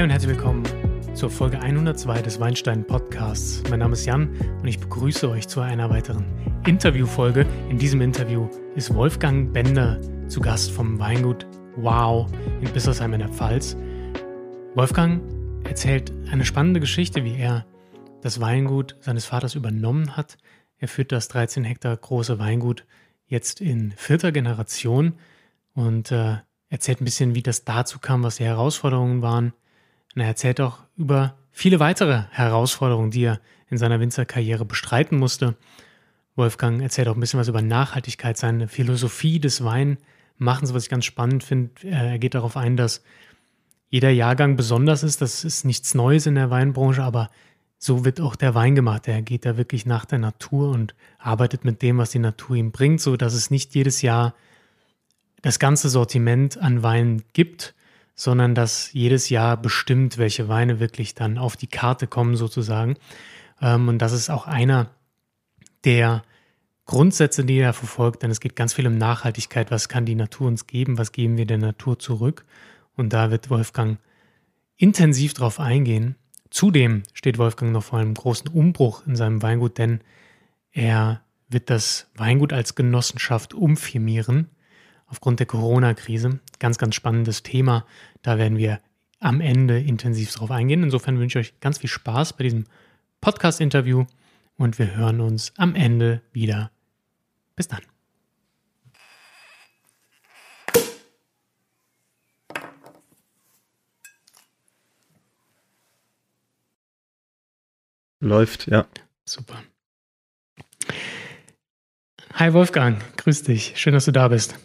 Hi und herzlich willkommen zur Folge 102 des Weinstein Podcasts. Mein Name ist Jan und ich begrüße euch zu einer weiteren Interviewfolge. In diesem Interview ist Wolfgang Bender zu Gast vom Weingut Wow in Bissersheim in der Pfalz. Wolfgang erzählt eine spannende Geschichte, wie er das Weingut seines Vaters übernommen hat. Er führt das 13 Hektar große Weingut jetzt in vierter Generation und äh, erzählt ein bisschen, wie das dazu kam, was die Herausforderungen waren. Und er erzählt auch über viele weitere Herausforderungen, die er in seiner Winzerkarriere bestreiten musste. Wolfgang erzählt auch ein bisschen was über Nachhaltigkeit, seine Philosophie des Weinmachens, was ich ganz spannend finde. Er geht darauf ein, dass jeder Jahrgang besonders ist. Das ist nichts Neues in der Weinbranche, aber so wird auch der Wein gemacht. Er geht da wirklich nach der Natur und arbeitet mit dem, was die Natur ihm bringt, so dass es nicht jedes Jahr das ganze Sortiment an Weinen gibt, sondern dass jedes Jahr bestimmt, welche Weine wirklich dann auf die Karte kommen sozusagen. Ähm, und das ist auch einer der Grundsätze, die er verfolgt, denn es geht ganz viel um Nachhaltigkeit. Was kann die Natur uns geben? Was geben wir der Natur zurück? Und da wird Wolfgang intensiv drauf eingehen. Zudem steht Wolfgang noch vor einem großen Umbruch in seinem Weingut, denn er wird das Weingut als Genossenschaft umfirmieren aufgrund der Corona-Krise. Ganz, ganz spannendes Thema. Da werden wir am Ende intensiv drauf eingehen. Insofern wünsche ich euch ganz viel Spaß bei diesem Podcast-Interview und wir hören uns am Ende wieder. Bis dann. Läuft, ja. Super. Hi Wolfgang, grüß dich. Schön, dass du da bist.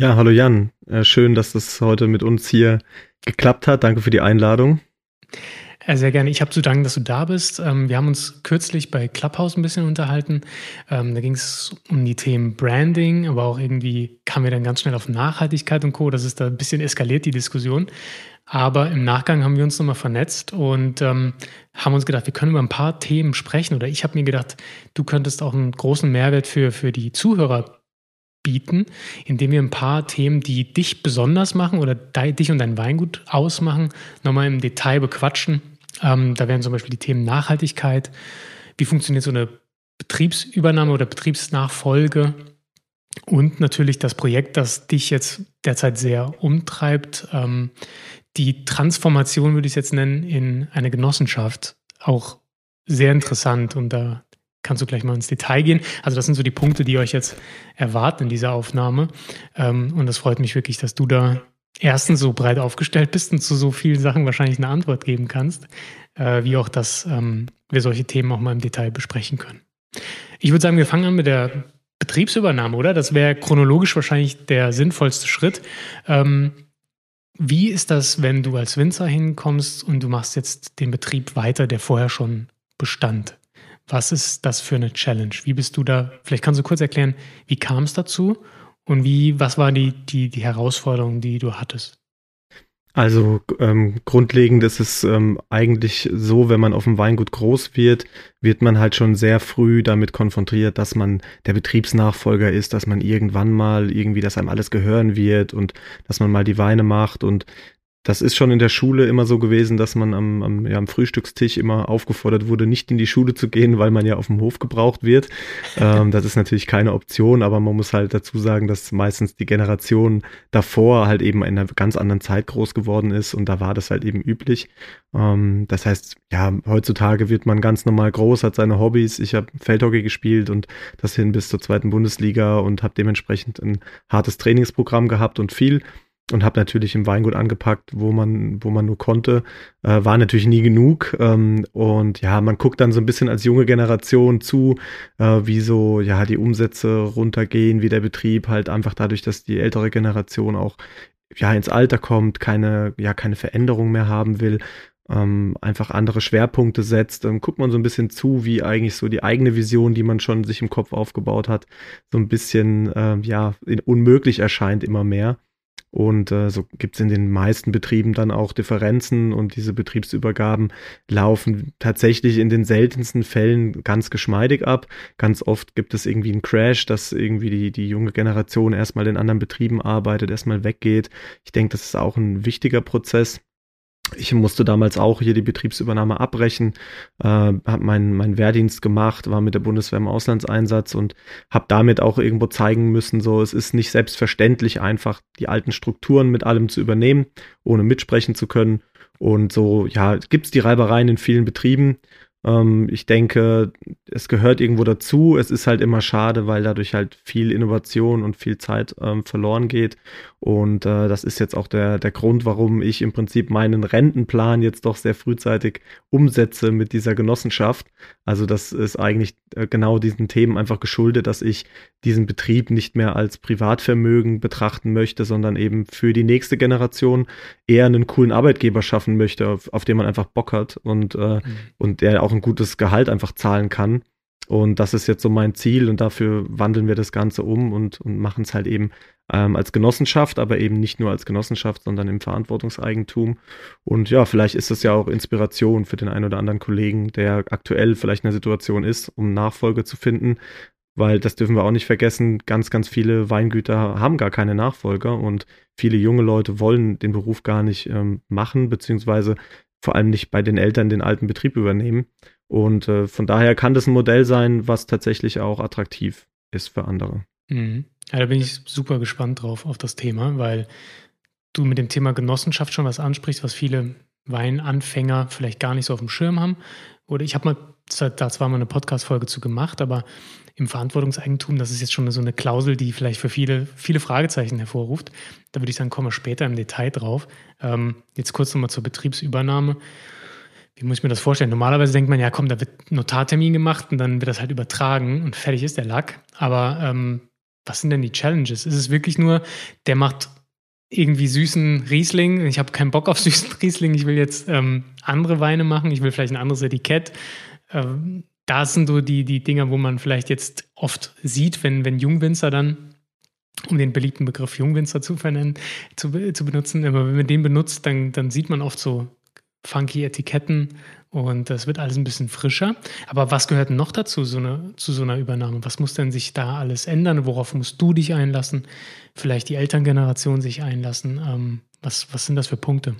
Ja, hallo Jan. Äh, schön, dass das heute mit uns hier geklappt hat. Danke für die Einladung. Ja, sehr gerne. Ich habe zu danken, dass du da bist. Ähm, wir haben uns kürzlich bei Clubhouse ein bisschen unterhalten. Ähm, da ging es um die Themen Branding, aber auch irgendwie kamen wir dann ganz schnell auf Nachhaltigkeit und Co. Das ist da ein bisschen eskaliert, die Diskussion. Aber im Nachgang haben wir uns nochmal vernetzt und ähm, haben uns gedacht, wir können über ein paar Themen sprechen. Oder ich habe mir gedacht, du könntest auch einen großen Mehrwert für, für die Zuhörer bieten, indem wir ein paar Themen, die dich besonders machen oder dich und dein Weingut ausmachen, nochmal im Detail bequatschen. Ähm, da wären zum Beispiel die Themen Nachhaltigkeit, wie funktioniert so eine Betriebsübernahme oder Betriebsnachfolge? Und natürlich das Projekt, das dich jetzt derzeit sehr umtreibt, ähm, die Transformation würde ich es jetzt nennen in eine Genossenschaft, auch sehr interessant und da kannst du gleich mal ins Detail gehen. Also das sind so die Punkte, die euch jetzt erwarten in dieser Aufnahme. Ähm, und das freut mich wirklich, dass du da erstens so breit aufgestellt bist und zu so vielen Sachen wahrscheinlich eine Antwort geben kannst, äh, wie auch, dass ähm, wir solche Themen auch mal im Detail besprechen können. Ich würde sagen, wir fangen an mit der Betriebsübernahme, oder? Das wäre chronologisch wahrscheinlich der sinnvollste Schritt. Ähm, wie ist das, wenn du als Winzer hinkommst und du machst jetzt den Betrieb weiter, der vorher schon bestand? Was ist das für eine Challenge? Wie bist du da? Vielleicht kannst du kurz erklären, wie kam es dazu und wie, was war die, die, die Herausforderung, die du hattest? Also ähm, grundlegend ist es ähm, eigentlich so, wenn man auf dem Weingut groß wird, wird man halt schon sehr früh damit konfrontiert, dass man der Betriebsnachfolger ist, dass man irgendwann mal irgendwie, dass einem alles gehören wird und dass man mal die Weine macht und das ist schon in der Schule immer so gewesen, dass man am, am, ja, am Frühstückstisch immer aufgefordert wurde, nicht in die Schule zu gehen, weil man ja auf dem Hof gebraucht wird. ähm, das ist natürlich keine Option, aber man muss halt dazu sagen, dass meistens die Generation davor halt eben in einer ganz anderen Zeit groß geworden ist und da war das halt eben üblich. Ähm, das heißt, ja, heutzutage wird man ganz normal groß, hat seine Hobbys. Ich habe Feldhockey gespielt und das hin bis zur zweiten Bundesliga und habe dementsprechend ein hartes Trainingsprogramm gehabt und viel und habe natürlich im Weingut angepackt, wo man, wo man nur konnte. Äh, war natürlich nie genug. Ähm, und ja, man guckt dann so ein bisschen als junge Generation zu, äh, wie so ja die Umsätze runtergehen, wie der Betrieb halt einfach dadurch, dass die ältere Generation auch ja ins Alter kommt, keine ja keine Veränderung mehr haben will. Ähm, einfach andere Schwerpunkte setzt, dann guckt man so ein bisschen zu, wie eigentlich so die eigene Vision, die man schon sich im Kopf aufgebaut hat, so ein bisschen äh, ja unmöglich erscheint immer mehr. Und äh, so gibt es in den meisten Betrieben dann auch Differenzen und diese Betriebsübergaben laufen tatsächlich in den seltensten Fällen ganz geschmeidig ab. Ganz oft gibt es irgendwie einen Crash, dass irgendwie die, die junge Generation erstmal in anderen Betrieben arbeitet, erstmal weggeht. Ich denke, das ist auch ein wichtiger Prozess. Ich musste damals auch hier die Betriebsübernahme abbrechen, äh, habe meinen mein Wehrdienst gemacht, war mit der Bundeswehr im Auslandseinsatz und habe damit auch irgendwo zeigen müssen, so es ist nicht selbstverständlich einfach die alten Strukturen mit allem zu übernehmen, ohne mitsprechen zu können. Und so, ja, gibt's die Reibereien in vielen Betrieben ähm, ich denke, es gehört irgendwo dazu. Es ist halt immer schade, weil dadurch halt viel Innovation und viel Zeit ähm, verloren geht. Und äh, das ist jetzt auch der, der Grund, warum ich im Prinzip meinen Rentenplan jetzt doch sehr frühzeitig umsetze mit dieser Genossenschaft. Also das ist eigentlich äh, genau diesen Themen einfach geschuldet, dass ich diesen Betrieb nicht mehr als Privatvermögen betrachten möchte, sondern eben für die nächste Generation eher einen coolen Arbeitgeber schaffen möchte, auf, auf den man einfach Bock hat und, äh, mhm. und der auch ein gutes Gehalt einfach zahlen kann. Und das ist jetzt so mein Ziel und dafür wandeln wir das Ganze um und, und machen es halt eben ähm, als Genossenschaft, aber eben nicht nur als Genossenschaft, sondern im Verantwortungseigentum. Und ja, vielleicht ist das ja auch Inspiration für den einen oder anderen Kollegen, der aktuell vielleicht in einer Situation ist, um Nachfolge zu finden. Weil das dürfen wir auch nicht vergessen, ganz, ganz viele Weingüter haben gar keine Nachfolger und viele junge Leute wollen den Beruf gar nicht ähm, machen, beziehungsweise vor allem nicht bei den Eltern den alten Betrieb übernehmen. Und äh, von daher kann das ein Modell sein, was tatsächlich auch attraktiv ist für andere. Mhm. Ja, da bin ich super gespannt drauf auf das Thema, weil du mit dem Thema Genossenschaft schon was ansprichst, was viele Weinanfänger vielleicht gar nicht so auf dem Schirm haben. Oder ich habe mal da zwar mal eine Podcast-Folge zu gemacht, aber im Verantwortungseigentum, das ist jetzt schon so eine Klausel, die vielleicht für viele, viele Fragezeichen hervorruft. Da würde ich sagen, kommen wir später im Detail drauf. Ähm, jetzt kurz nochmal zur Betriebsübernahme wie muss ich mir das vorstellen? Normalerweise denkt man, ja, komm, da wird Notartermin gemacht und dann wird das halt übertragen und fertig ist der Lack. Aber ähm, was sind denn die Challenges? Ist es wirklich nur, der macht irgendwie süßen Riesling, ich habe keinen Bock auf süßen Riesling, ich will jetzt ähm, andere Weine machen, ich will vielleicht ein anderes Etikett. Ähm, das sind so die, die Dinger, wo man vielleicht jetzt oft sieht, wenn, wenn Jungwinzer dann um den beliebten Begriff Jungwinzer zu, zu, zu benutzen. Aber wenn man den benutzt, dann, dann sieht man oft so funky Etiketten und das wird alles ein bisschen frischer. Aber was gehört noch dazu, so eine, zu so einer Übernahme? Was muss denn sich da alles ändern? Worauf musst du dich einlassen? Vielleicht die Elterngeneration sich einlassen? Ähm, was, was sind das für Punkte?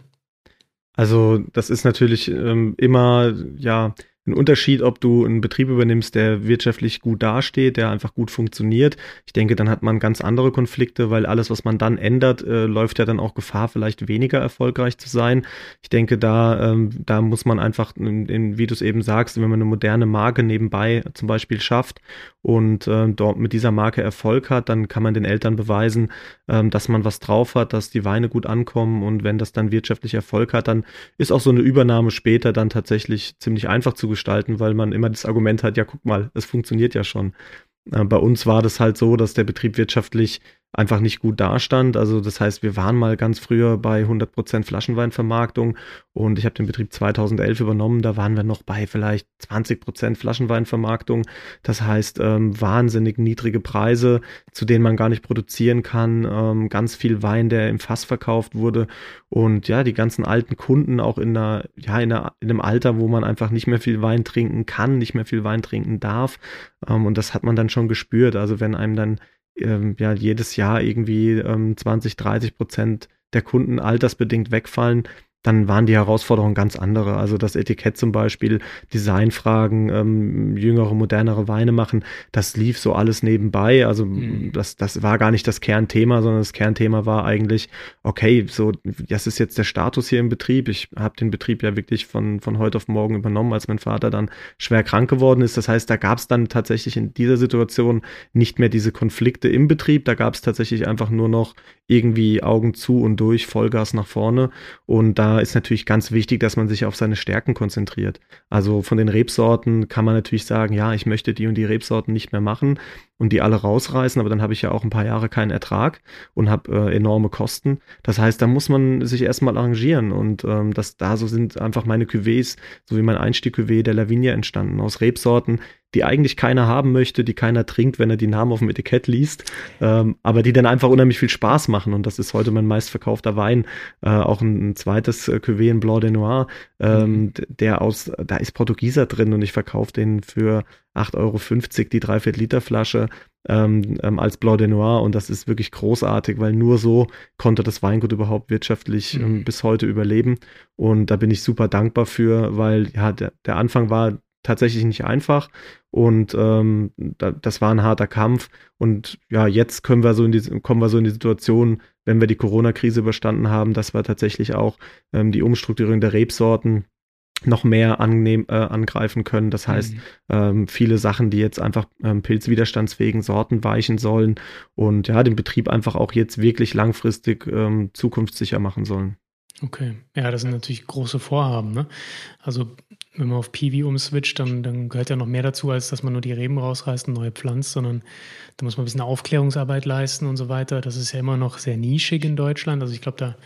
Also, das ist natürlich ähm, immer, ja, ein Unterschied, ob du einen Betrieb übernimmst, der wirtschaftlich gut dasteht, der einfach gut funktioniert. Ich denke, dann hat man ganz andere Konflikte, weil alles, was man dann ändert, äh, läuft ja dann auch Gefahr, vielleicht weniger erfolgreich zu sein. Ich denke, da, ähm, da muss man einfach, in, in, wie du es eben sagst, wenn man eine moderne Marke nebenbei zum Beispiel schafft und äh, dort mit dieser Marke Erfolg hat, dann kann man den Eltern beweisen, äh, dass man was drauf hat, dass die Weine gut ankommen und wenn das dann wirtschaftlich Erfolg hat, dann ist auch so eine Übernahme später dann tatsächlich ziemlich einfach zu gestalten, weil man immer das Argument hat, ja, guck mal, es funktioniert ja schon. Äh, bei uns war das halt so, dass der Betrieb wirtschaftlich einfach nicht gut dastand. Also das heißt, wir waren mal ganz früher bei 100% Flaschenweinvermarktung und ich habe den Betrieb 2011 übernommen. Da waren wir noch bei vielleicht 20% Flaschenweinvermarktung. Das heißt, ähm, wahnsinnig niedrige Preise, zu denen man gar nicht produzieren kann. Ähm, ganz viel Wein, der im Fass verkauft wurde und ja, die ganzen alten Kunden auch in einer, ja, in, einer, in einem Alter, wo man einfach nicht mehr viel Wein trinken kann, nicht mehr viel Wein trinken darf. Ähm, und das hat man dann schon gespürt. Also wenn einem dann ähm, ja jedes Jahr irgendwie ähm, 20, 30 Prozent der Kunden altersbedingt wegfallen, dann waren die Herausforderungen ganz andere. Also das Etikett zum Beispiel, Designfragen, ähm, jüngere, modernere Weine machen, das lief so alles nebenbei. Also mhm. das, das war gar nicht das Kernthema, sondern das Kernthema war eigentlich, okay, so, das ist jetzt der Status hier im Betrieb. Ich habe den Betrieb ja wirklich von, von heute auf morgen übernommen, als mein Vater dann schwer krank geworden ist. Das heißt, da gab es dann tatsächlich in dieser Situation nicht mehr diese Konflikte im Betrieb. Da gab es tatsächlich einfach nur noch irgendwie Augen zu und durch, Vollgas nach vorne. Und da ist natürlich ganz wichtig, dass man sich auf seine Stärken konzentriert. Also von den Rebsorten kann man natürlich sagen, ja, ich möchte die und die Rebsorten nicht mehr machen und die alle rausreißen, aber dann habe ich ja auch ein paar Jahre keinen Ertrag und habe äh, enorme Kosten. Das heißt, da muss man sich erstmal arrangieren und ähm, das da so sind einfach meine Cuvées, so wie mein Einstieg-Cuvée der Lavinia entstanden aus Rebsorten, die eigentlich keiner haben möchte, die keiner trinkt, wenn er die Namen auf dem Etikett liest, ähm, aber die dann einfach unheimlich viel Spaß machen. Und das ist heute mein meistverkaufter Wein. Äh, auch ein, ein zweites äh, Cuvée, ein Blanc de Noir, ähm, mhm. der aus, da ist Portugieser drin und ich verkaufe den für 8,50 Euro die Dreiviertel Liter Flasche ähm, ähm, als Blanc de Noir. Und das ist wirklich großartig, weil nur so konnte das Weingut überhaupt wirtschaftlich ähm, mhm. bis heute überleben. Und da bin ich super dankbar für, weil ja, der, der Anfang war tatsächlich nicht einfach. Und ähm, da, das war ein harter Kampf. Und ja, jetzt können wir so in die, kommen wir so in die Situation, wenn wir die Corona-Krise überstanden haben, dass wir tatsächlich auch ähm, die Umstrukturierung der Rebsorten noch mehr annehm, äh, angreifen können. Das heißt, mhm. ähm, viele Sachen, die jetzt einfach ähm, pilzwiderstandsfähigen Sorten weichen sollen und ja, den Betrieb einfach auch jetzt wirklich langfristig ähm, zukunftssicher machen sollen. Okay, ja, das sind natürlich große Vorhaben. Ne? Also wenn man auf Piwi umswitcht, dann, dann gehört ja noch mehr dazu, als dass man nur die Reben rausreißt und neue pflanzt, sondern da muss man ein bisschen Aufklärungsarbeit leisten und so weiter. Das ist ja immer noch sehr nischig in Deutschland. Also ich glaube, da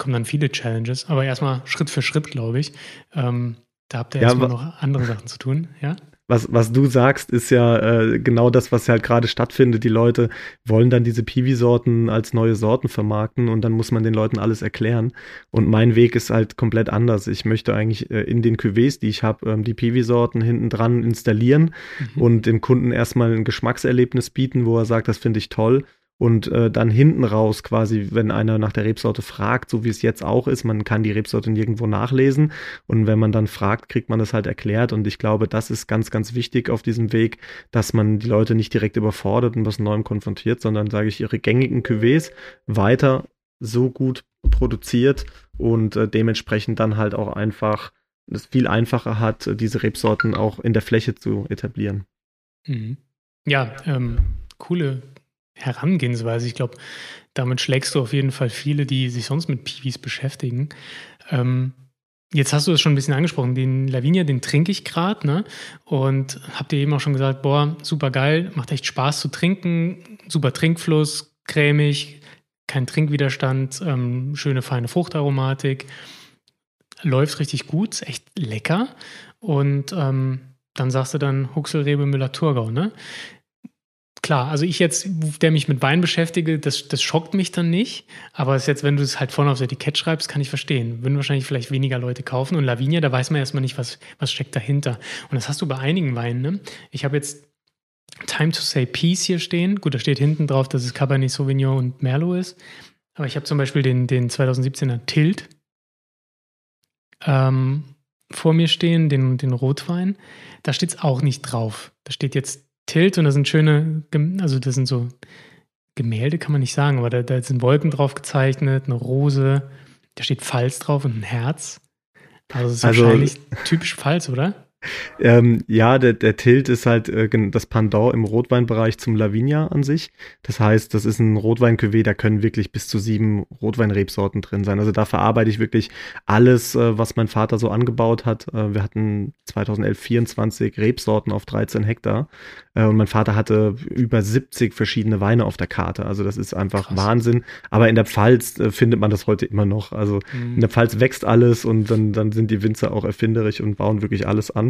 kommen dann viele Challenges. Aber erstmal Schritt für Schritt, glaube ich. Ähm, da habt ihr ja, erstmal noch andere Sachen zu tun, ja? Was, was du sagst, ist ja äh, genau das, was halt gerade stattfindet. Die Leute wollen dann diese Piwi-Sorten als neue Sorten vermarkten und dann muss man den Leuten alles erklären. Und mein Weg ist halt komplett anders. Ich möchte eigentlich äh, in den Cuvées, die ich habe, ähm, die Piwi-Sorten hinten dran installieren mhm. und dem Kunden erstmal ein Geschmackserlebnis bieten, wo er sagt, das finde ich toll und äh, dann hinten raus quasi, wenn einer nach der Rebsorte fragt, so wie es jetzt auch ist, man kann die Rebsorte nirgendwo nachlesen und wenn man dann fragt, kriegt man das halt erklärt und ich glaube, das ist ganz, ganz wichtig auf diesem Weg, dass man die Leute nicht direkt überfordert und was Neuem konfrontiert, sondern sage ich, ihre gängigen Cuvées weiter so gut produziert und äh, dementsprechend dann halt auch einfach es viel einfacher hat, diese Rebsorten auch in der Fläche zu etablieren. Mhm. Ja, ähm, coole, Herangehensweise. Ich glaube, damit schlägst du auf jeden Fall viele, die sich sonst mit Piwis beschäftigen. Ähm, jetzt hast du es schon ein bisschen angesprochen. Den Lavinia, den trinke ich gerade, ne? Und habt ihr eben auch schon gesagt, boah, super geil, macht echt Spaß zu trinken, super Trinkfluss, cremig, kein Trinkwiderstand, ähm, schöne feine Fruchtaromatik, läuft richtig gut, ist echt lecker. Und ähm, dann sagst du dann Huxelrebe Müller-Thurgau, ne? Klar, also ich jetzt, der mich mit Wein beschäftige, das, das schockt mich dann nicht. Aber es jetzt, wenn du es halt vorne aufs Etikett schreibst, kann ich verstehen. Würden wahrscheinlich vielleicht weniger Leute kaufen. Und Lavinia, da weiß man erstmal nicht, was, was steckt dahinter. Und das hast du bei einigen Weinen. Ne? Ich habe jetzt Time to Say Peace hier stehen. Gut, da steht hinten drauf, dass es Cabernet Sauvignon und Merlot ist. Aber ich habe zum Beispiel den, den 2017er Tilt ähm, vor mir stehen, den, den Rotwein. Da steht es auch nicht drauf. Da steht jetzt Tilt und da sind schöne, also das sind so Gemälde, kann man nicht sagen, aber da, da sind Wolken drauf gezeichnet, eine Rose, da steht Pfalz drauf und ein Herz. Also das ist also, wahrscheinlich typisch Pfalz, oder? Ähm, ja, der, der Tilt ist halt äh, das Pendant im Rotweinbereich zum Lavinia an sich. Das heißt, das ist ein rotwein da können wirklich bis zu sieben Rotweinrebsorten drin sein. Also da verarbeite ich wirklich alles, äh, was mein Vater so angebaut hat. Äh, wir hatten 2011 24 Rebsorten auf 13 Hektar äh, und mein Vater hatte über 70 verschiedene Weine auf der Karte. Also das ist einfach Krass. Wahnsinn. Aber in der Pfalz äh, findet man das heute immer noch. Also mhm. in der Pfalz wächst alles und dann, dann sind die Winzer auch erfinderisch und bauen wirklich alles an.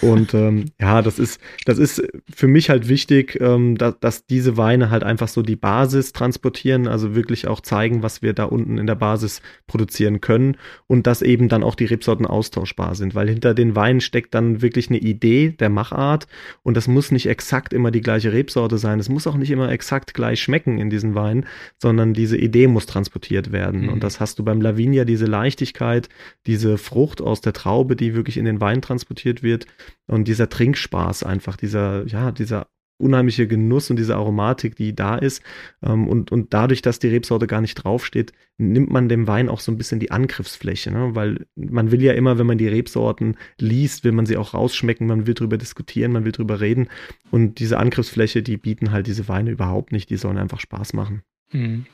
Und ähm, ja, das ist, das ist für mich halt wichtig, ähm, dass, dass diese Weine halt einfach so die Basis transportieren, also wirklich auch zeigen, was wir da unten in der Basis produzieren können und dass eben dann auch die Rebsorten austauschbar sind, weil hinter den Weinen steckt dann wirklich eine Idee der Machart und das muss nicht exakt immer die gleiche Rebsorte sein, es muss auch nicht immer exakt gleich schmecken in diesen Weinen, sondern diese Idee muss transportiert werden. Mhm. Und das hast du beim Lavinia, diese Leichtigkeit, diese Frucht aus der Traube, die wirklich in den Wein transportiert wird wird und dieser Trinkspaß einfach, dieser, ja, dieser unheimliche Genuss und diese Aromatik, die da ist. Ähm, und, und dadurch, dass die Rebsorte gar nicht draufsteht, nimmt man dem Wein auch so ein bisschen die Angriffsfläche. Ne? Weil man will ja immer, wenn man die Rebsorten liest, will man sie auch rausschmecken, man will drüber diskutieren, man will drüber reden. Und diese Angriffsfläche, die bieten halt diese Weine überhaupt nicht. Die sollen einfach Spaß machen. Mhm.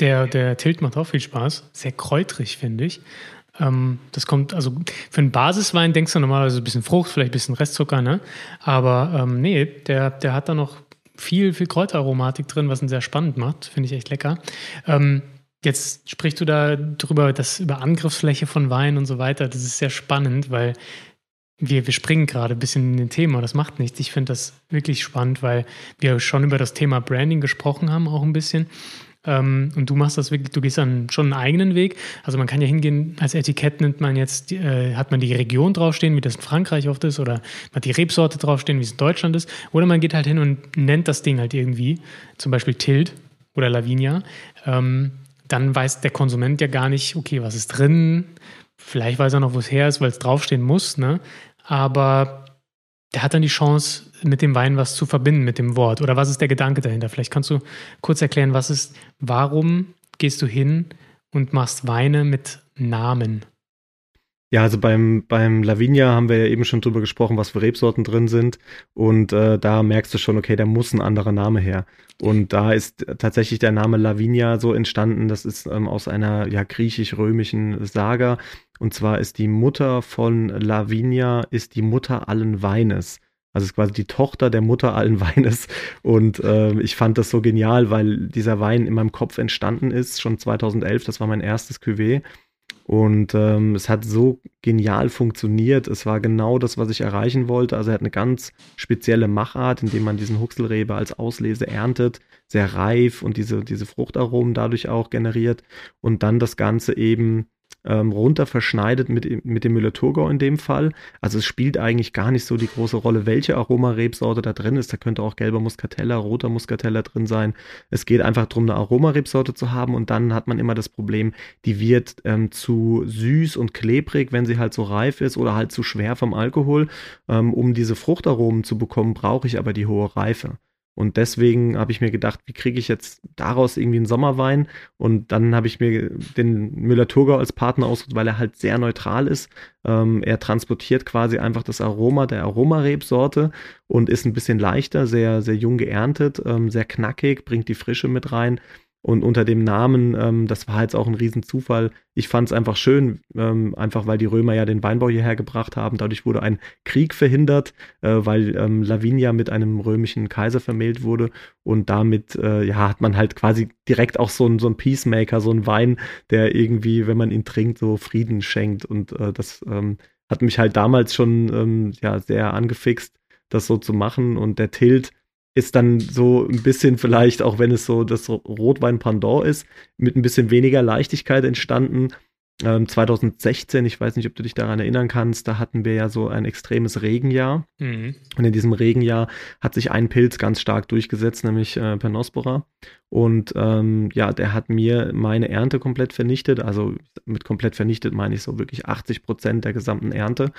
Der, der Tilt macht auch viel Spaß. Sehr kräutrig, finde ich. Ähm, das kommt, also für einen Basiswein denkst du normalerweise ein bisschen Frucht, vielleicht ein bisschen Restzucker, ne? Aber ähm, nee, der, der hat da noch viel, viel Kräuteraromatik drin, was ihn sehr spannend macht. Finde ich echt lecker. Ähm, jetzt sprichst du da drüber, dass über Angriffsfläche von Wein und so weiter. Das ist sehr spannend, weil wir, wir springen gerade ein bisschen in den Thema. Das macht nichts. Ich finde das wirklich spannend, weil wir schon über das Thema Branding gesprochen haben, auch ein bisschen. Ähm, und du machst das wirklich, du gehst dann schon einen eigenen Weg. Also man kann ja hingehen, als Etikett nimmt man jetzt, äh, hat man die Region draufstehen, wie das in Frankreich oft ist, oder man hat die Rebsorte draufstehen, wie es in Deutschland ist. Oder man geht halt hin und nennt das Ding halt irgendwie, zum Beispiel Tilt oder Lavinia. Ähm, dann weiß der Konsument ja gar nicht, okay, was ist drin. Vielleicht weiß er noch, wo es her ist, weil es draufstehen muss. Ne? Aber der hat dann die Chance, mit dem Wein was zu verbinden, mit dem Wort. Oder was ist der Gedanke dahinter? Vielleicht kannst du kurz erklären, was ist, warum gehst du hin und machst Weine mit Namen? Ja, also beim, beim Lavinia haben wir ja eben schon drüber gesprochen, was für Rebsorten drin sind. Und äh, da merkst du schon, okay, da muss ein anderer Name her. Und da ist tatsächlich der Name Lavinia so entstanden. Das ist ähm, aus einer ja, griechisch-römischen Saga. Und zwar ist die Mutter von Lavinia, ist die Mutter allen Weines. Also ist quasi die Tochter der Mutter allen Weines. Und äh, ich fand das so genial, weil dieser Wein in meinem Kopf entstanden ist, schon 2011. Das war mein erstes Cuvée. Und ähm, es hat so genial funktioniert. Es war genau das, was ich erreichen wollte. Also er hat eine ganz spezielle Machart, indem man diesen Huxelrebe als Auslese erntet, sehr reif und diese, diese Fruchtaromen dadurch auch generiert. Und dann das Ganze eben ähm, runter verschneidet mit, mit dem Müller-Thurgau in dem Fall. Also es spielt eigentlich gar nicht so die große Rolle, welche Aromarebsorte da drin ist. Da könnte auch gelber Muscatella, roter Muscatella drin sein. Es geht einfach darum, eine Aromarebsorte zu haben und dann hat man immer das Problem, die wird ähm, zu süß und klebrig, wenn sie halt so reif ist oder halt zu schwer vom Alkohol. Ähm, um diese Fruchtaromen zu bekommen, brauche ich aber die hohe Reife. Und deswegen habe ich mir gedacht, wie kriege ich jetzt daraus irgendwie einen Sommerwein? Und dann habe ich mir den Müller-Thurgau als Partner ausgesucht, weil er halt sehr neutral ist. Ähm, er transportiert quasi einfach das Aroma der Aromarebsorte und ist ein bisschen leichter, sehr, sehr jung geerntet, ähm, sehr knackig, bringt die Frische mit rein. Und unter dem Namen, ähm, das war jetzt auch ein Riesenzufall. Ich fand es einfach schön, ähm, einfach weil die Römer ja den Weinbau hierher gebracht haben. Dadurch wurde ein Krieg verhindert, äh, weil ähm, Lavinia mit einem römischen Kaiser vermählt wurde. Und damit äh, ja, hat man halt quasi direkt auch so ein, so ein Peacemaker, so ein Wein, der irgendwie, wenn man ihn trinkt, so Frieden schenkt. Und äh, das ähm, hat mich halt damals schon ähm, ja, sehr angefixt, das so zu machen. Und der Tilt ist dann so ein bisschen vielleicht, auch wenn es so das Rotwein-Pendant ist, mit ein bisschen weniger Leichtigkeit entstanden. Ähm, 2016, ich weiß nicht, ob du dich daran erinnern kannst, da hatten wir ja so ein extremes Regenjahr. Mhm. Und in diesem Regenjahr hat sich ein Pilz ganz stark durchgesetzt, nämlich äh, Pernospora. Und ähm, ja, der hat mir meine Ernte komplett vernichtet. Also mit komplett vernichtet meine ich so wirklich 80 Prozent der gesamten Ernte.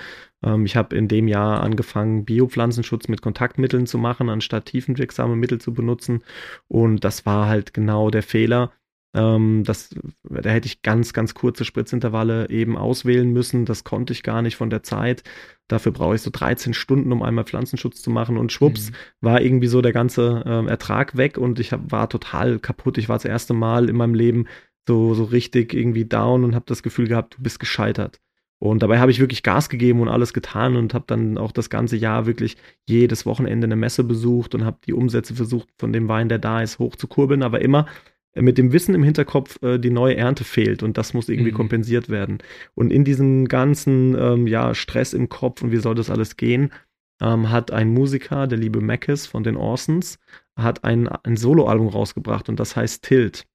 Ähm, ich habe in dem Jahr angefangen, Biopflanzenschutz mit Kontaktmitteln zu machen, anstatt tiefenwirksame Mittel zu benutzen. Und das war halt genau der Fehler ähm, das, da hätte ich ganz, ganz kurze Spritzintervalle eben auswählen müssen. Das konnte ich gar nicht von der Zeit. Dafür brauche ich so 13 Stunden, um einmal Pflanzenschutz zu machen. Und schwupps, mhm. war irgendwie so der ganze ähm, Ertrag weg und ich hab, war total kaputt. Ich war das erste Mal in meinem Leben so, so richtig irgendwie down und habe das Gefühl gehabt, du bist gescheitert. Und dabei habe ich wirklich Gas gegeben und alles getan und habe dann auch das ganze Jahr wirklich jedes Wochenende eine Messe besucht und habe die Umsätze versucht, von dem Wein, der da ist, hochzukurbeln, aber immer mit dem Wissen im Hinterkopf, äh, die neue Ernte fehlt und das muss irgendwie mhm. kompensiert werden. Und in diesem ganzen ähm, ja, Stress im Kopf und wie soll das alles gehen, ähm, hat ein Musiker, der liebe Mackes von den Orsons, hat ein, ein Soloalbum rausgebracht und das heißt Tilt.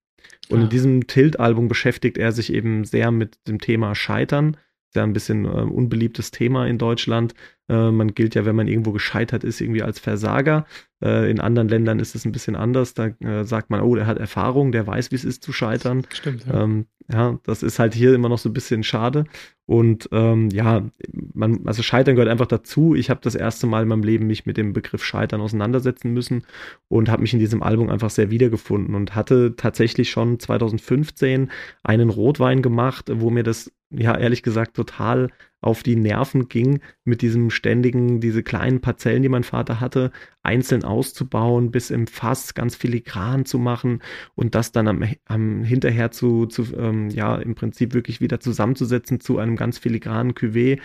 Und ah. in diesem Tilt-Album beschäftigt er sich eben sehr mit dem Thema Scheitern. Sehr ein bisschen äh, unbeliebtes Thema in Deutschland. Äh, man gilt ja, wenn man irgendwo gescheitert ist, irgendwie als Versager. Äh, in anderen Ländern ist es ein bisschen anders. Da äh, sagt man, oh, der hat Erfahrung, der weiß, wie es ist zu scheitern. Stimmt. Ja. Ähm, ja, das ist halt hier immer noch so ein bisschen schade. Und ähm, ja, man, also Scheitern gehört einfach dazu. Ich habe das erste Mal in meinem Leben mich mit dem Begriff Scheitern auseinandersetzen müssen und habe mich in diesem Album einfach sehr wiedergefunden und hatte tatsächlich schon 2015 einen Rotwein gemacht, wo mir das ja ehrlich gesagt total auf die Nerven ging, mit diesem ständigen, diese kleinen Parzellen, die mein Vater hatte, einzeln auszubauen, bis im Fass ganz filigran zu machen und das dann am, am hinterher zu, zu ähm, ja, im Prinzip wirklich wieder zusammenzusetzen zu einem ganz filigranen Cuvée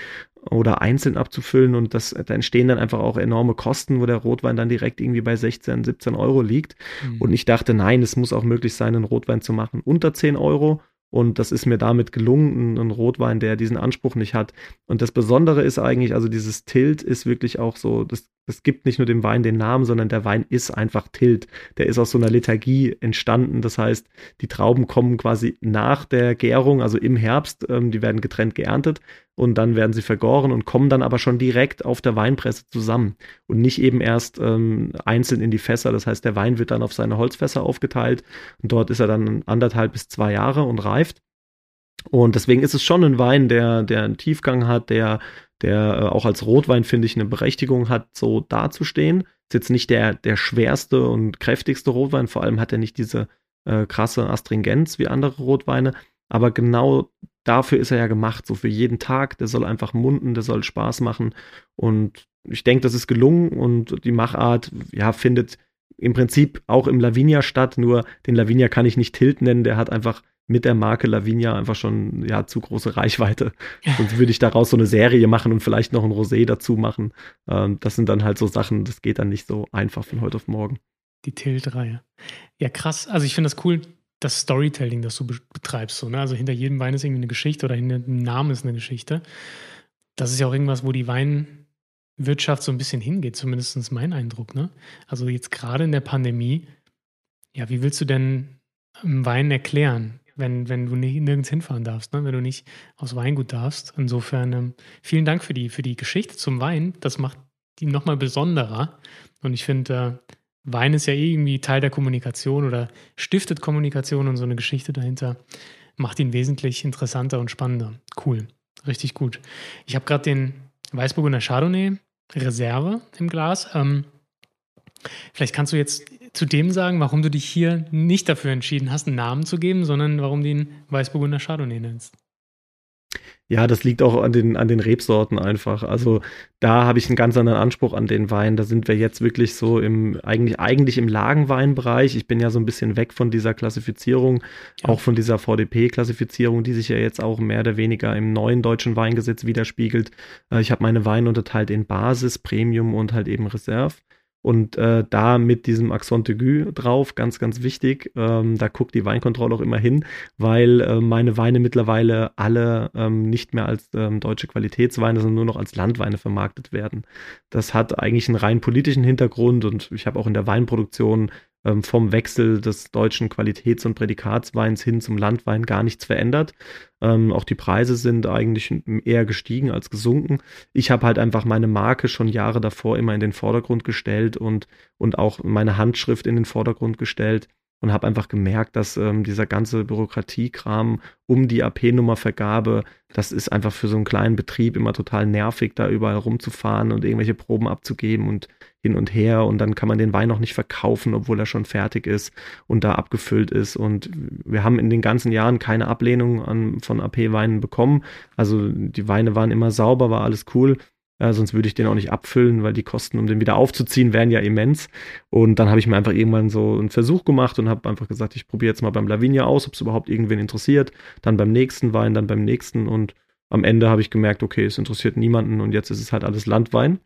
oder einzeln abzufüllen und das, da entstehen dann einfach auch enorme Kosten, wo der Rotwein dann direkt irgendwie bei 16, 17 Euro liegt. Mhm. Und ich dachte, nein, es muss auch möglich sein, einen Rotwein zu machen unter 10 Euro und das ist mir damit gelungen, ein Rotwein, der diesen Anspruch nicht hat. Und das Besondere ist eigentlich, also dieses Tilt ist wirklich auch so, das es gibt nicht nur dem Wein den Namen, sondern der Wein ist einfach Tilt. Der ist aus so einer Lethargie entstanden. Das heißt, die Trauben kommen quasi nach der Gärung, also im Herbst, ähm, die werden getrennt geerntet und dann werden sie vergoren und kommen dann aber schon direkt auf der Weinpresse zusammen und nicht eben erst ähm, einzeln in die Fässer. Das heißt, der Wein wird dann auf seine Holzfässer aufgeteilt und dort ist er dann anderthalb bis zwei Jahre und reift. Und deswegen ist es schon ein Wein, der, der einen Tiefgang hat, der der äh, auch als Rotwein, finde ich, eine Berechtigung hat, so dazustehen. Ist jetzt nicht der, der schwerste und kräftigste Rotwein, vor allem hat er nicht diese äh, krasse Astringenz wie andere Rotweine, aber genau dafür ist er ja gemacht, so für jeden Tag. Der soll einfach munden, der soll Spaß machen. Und ich denke, das ist gelungen. Und die Machart, ja, findet im Prinzip auch im Lavinia statt, nur den Lavinia kann ich nicht Tilt nennen, der hat einfach mit der Marke Lavinia einfach schon ja zu große Reichweite. Sonst würde ich daraus so eine Serie machen und vielleicht noch ein Rosé dazu machen. Ähm, das sind dann halt so Sachen, das geht dann nicht so einfach von heute auf morgen. Die Tilt-Reihe. Ja, krass. Also ich finde das cool, das Storytelling, das du betreibst. So, ne? Also hinter jedem Wein ist irgendwie eine Geschichte oder hinter dem Namen ist eine Geschichte. Das ist ja auch irgendwas, wo die Weinwirtschaft so ein bisschen hingeht, zumindest mein Eindruck. Ne? Also jetzt gerade in der Pandemie, ja, wie willst du denn Wein erklären? Wenn, wenn du nirgends hinfahren darfst, ne? wenn du nicht aufs Weingut darfst. Insofern ähm, vielen Dank für die, für die Geschichte zum Wein. Das macht die nochmal besonderer. Und ich finde, äh, Wein ist ja irgendwie Teil der Kommunikation oder stiftet Kommunikation und so eine Geschichte dahinter macht ihn wesentlich interessanter und spannender. Cool, richtig gut. Ich habe gerade den Weißburgunder Chardonnay Reserve im Glas. Ähm, vielleicht kannst du jetzt zu dem sagen, warum du dich hier nicht dafür entschieden hast, einen Namen zu geben, sondern warum du ihn Weißburgunder Chardonnay nennst. Ja, das liegt auch an den, an den Rebsorten einfach. Also da habe ich einen ganz anderen Anspruch an den Wein. Da sind wir jetzt wirklich so im, eigentlich, eigentlich im Lagenweinbereich. Ich bin ja so ein bisschen weg von dieser Klassifizierung, ja. auch von dieser VDP-Klassifizierung, die sich ja jetzt auch mehr oder weniger im neuen deutschen Weingesetz widerspiegelt. Äh, ich habe meine Weine unterteilt in Basis, Premium und halt eben Reserve. Und äh, da mit diesem Accent aigu drauf, ganz, ganz wichtig. Ähm, da guckt die Weinkontrolle auch immer hin, weil äh, meine Weine mittlerweile alle ähm, nicht mehr als ähm, deutsche Qualitätsweine, sondern nur noch als Landweine vermarktet werden. Das hat eigentlich einen rein politischen Hintergrund und ich habe auch in der Weinproduktion ähm, vom Wechsel des deutschen Qualitäts- und Prädikatsweins hin zum Landwein gar nichts verändert. Ähm, auch die Preise sind eigentlich eher gestiegen als gesunken. Ich habe halt einfach meine Marke schon Jahre davor immer in den Vordergrund gestellt und, und auch meine Handschrift in den Vordergrund gestellt und habe einfach gemerkt, dass ähm, dieser ganze Bürokratiekram um die AP-Nummervergabe, das ist einfach für so einen kleinen Betrieb immer total nervig, da überall rumzufahren und irgendwelche Proben abzugeben und hin und her und dann kann man den Wein noch nicht verkaufen, obwohl er schon fertig ist und da abgefüllt ist und wir haben in den ganzen Jahren keine Ablehnung an, von AP-Weinen bekommen. Also die Weine waren immer sauber, war alles cool. Äh, sonst würde ich den auch nicht abfüllen, weil die Kosten, um den wieder aufzuziehen, wären ja immens. Und dann habe ich mir einfach irgendwann so einen Versuch gemacht und habe einfach gesagt, ich probiere jetzt mal beim Lavinia aus, ob es überhaupt irgendwen interessiert. Dann beim nächsten Wein, dann beim nächsten und am Ende habe ich gemerkt, okay, es interessiert niemanden und jetzt ist es halt alles Landwein.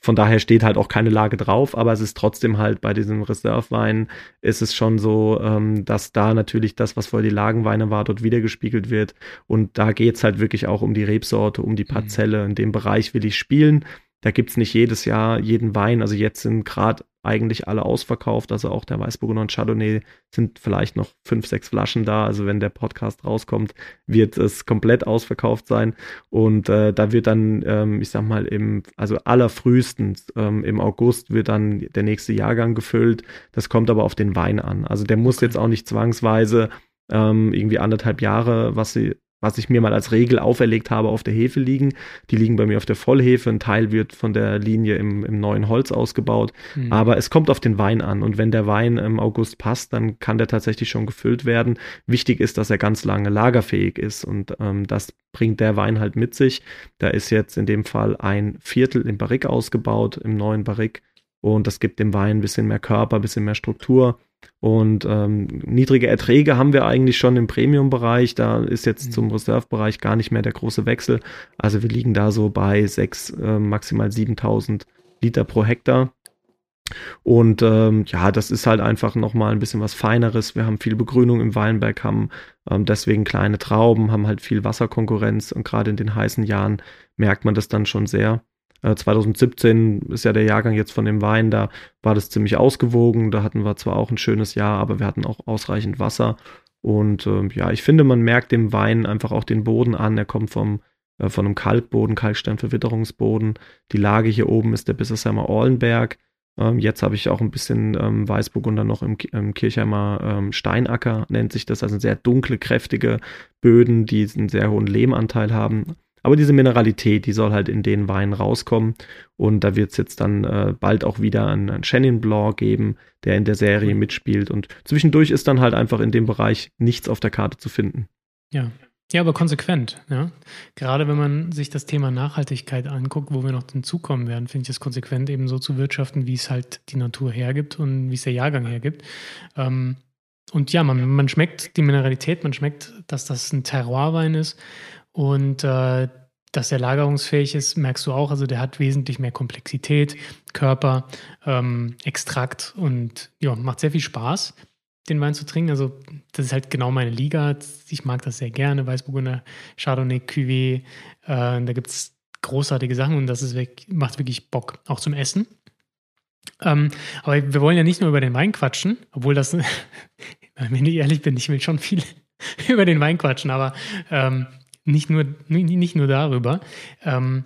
Von daher steht halt auch keine Lage drauf, aber es ist trotzdem halt bei diesem Reservewein ist es schon so, ähm, dass da natürlich das, was vorher die Lagenweine war, dort wiedergespiegelt wird. Und da geht es halt wirklich auch um die Rebsorte, um die mhm. Parzelle. In dem Bereich will ich spielen. Da gibt es nicht jedes Jahr jeden Wein. Also jetzt sind gerade eigentlich alle ausverkauft. Also auch der Weißburgunder und Chardonnay sind vielleicht noch fünf, sechs Flaschen da. Also wenn der Podcast rauskommt, wird es komplett ausverkauft sein. Und äh, da wird dann, ähm, ich sag mal, im, also allerfrühestens ähm, im August wird dann der nächste Jahrgang gefüllt. Das kommt aber auf den Wein an. Also der muss jetzt auch nicht zwangsweise ähm, irgendwie anderthalb Jahre, was sie was ich mir mal als Regel auferlegt habe, auf der Hefe liegen. Die liegen bei mir auf der Vollhefe. Ein Teil wird von der Linie im, im neuen Holz ausgebaut. Mhm. Aber es kommt auf den Wein an. Und wenn der Wein im August passt, dann kann der tatsächlich schon gefüllt werden. Wichtig ist, dass er ganz lange lagerfähig ist. Und ähm, das bringt der Wein halt mit sich. Da ist jetzt in dem Fall ein Viertel im Barrik ausgebaut, im neuen Barrik. Und das gibt dem Wein ein bisschen mehr Körper, ein bisschen mehr Struktur. Und ähm, niedrige Erträge haben wir eigentlich schon im Premium-Bereich. Da ist jetzt mhm. zum Reserve-Bereich gar nicht mehr der große Wechsel. Also wir liegen da so bei 6, äh, maximal 7000 Liter pro Hektar. Und ähm, ja, das ist halt einfach nochmal ein bisschen was Feineres. Wir haben viel Begrünung im Weinberg, haben ähm, deswegen kleine Trauben, haben halt viel Wasserkonkurrenz und gerade in den heißen Jahren merkt man das dann schon sehr. Äh, 2017 ist ja der Jahrgang jetzt von dem Wein, da war das ziemlich ausgewogen. Da hatten wir zwar auch ein schönes Jahr, aber wir hatten auch ausreichend Wasser. Und äh, ja, ich finde, man merkt dem Wein einfach auch den Boden an. Er kommt vom, äh, von einem Kalkboden, Kalksteinverwitterungsboden. Die Lage hier oben ist der Bissersheimer Orlenberg. Ähm, jetzt habe ich auch ein bisschen ähm, Weißburgunder noch im, im Kirchheimer ähm, Steinacker, nennt sich das. Also sehr dunkle, kräftige Böden, die einen sehr hohen Lehmanteil haben. Aber diese Mineralität, die soll halt in den Weinen rauskommen. Und da wird es jetzt dann äh, bald auch wieder einen, einen Chenin Blanc geben, der in der Serie mitspielt. Und zwischendurch ist dann halt einfach in dem Bereich nichts auf der Karte zu finden. Ja, ja, aber konsequent. Ja? Gerade wenn man sich das Thema Nachhaltigkeit anguckt, wo wir noch hinzukommen werden, finde ich es konsequent, eben so zu wirtschaften, wie es halt die Natur hergibt und wie es der Jahrgang hergibt. Ähm, und ja, man, man schmeckt die Mineralität, man schmeckt, dass das ein Terroirwein ist und äh, dass der lagerungsfähig ist, merkst du auch. Also der hat wesentlich mehr Komplexität, Körper, ähm, Extrakt und ja, macht sehr viel Spaß den Wein zu trinken. Also das ist halt genau meine Liga. Ich mag das sehr gerne. Weißburgunder, Chardonnay, Cuvée. Äh, da gibt es großartige Sachen und das ist wirklich, macht wirklich Bock, auch zum Essen. Ähm, aber wir wollen ja nicht nur über den Wein quatschen, obwohl das, wenn ich ehrlich bin, ich will schon viel über den Wein quatschen, aber ähm, nicht, nur, nicht nur darüber. Ähm,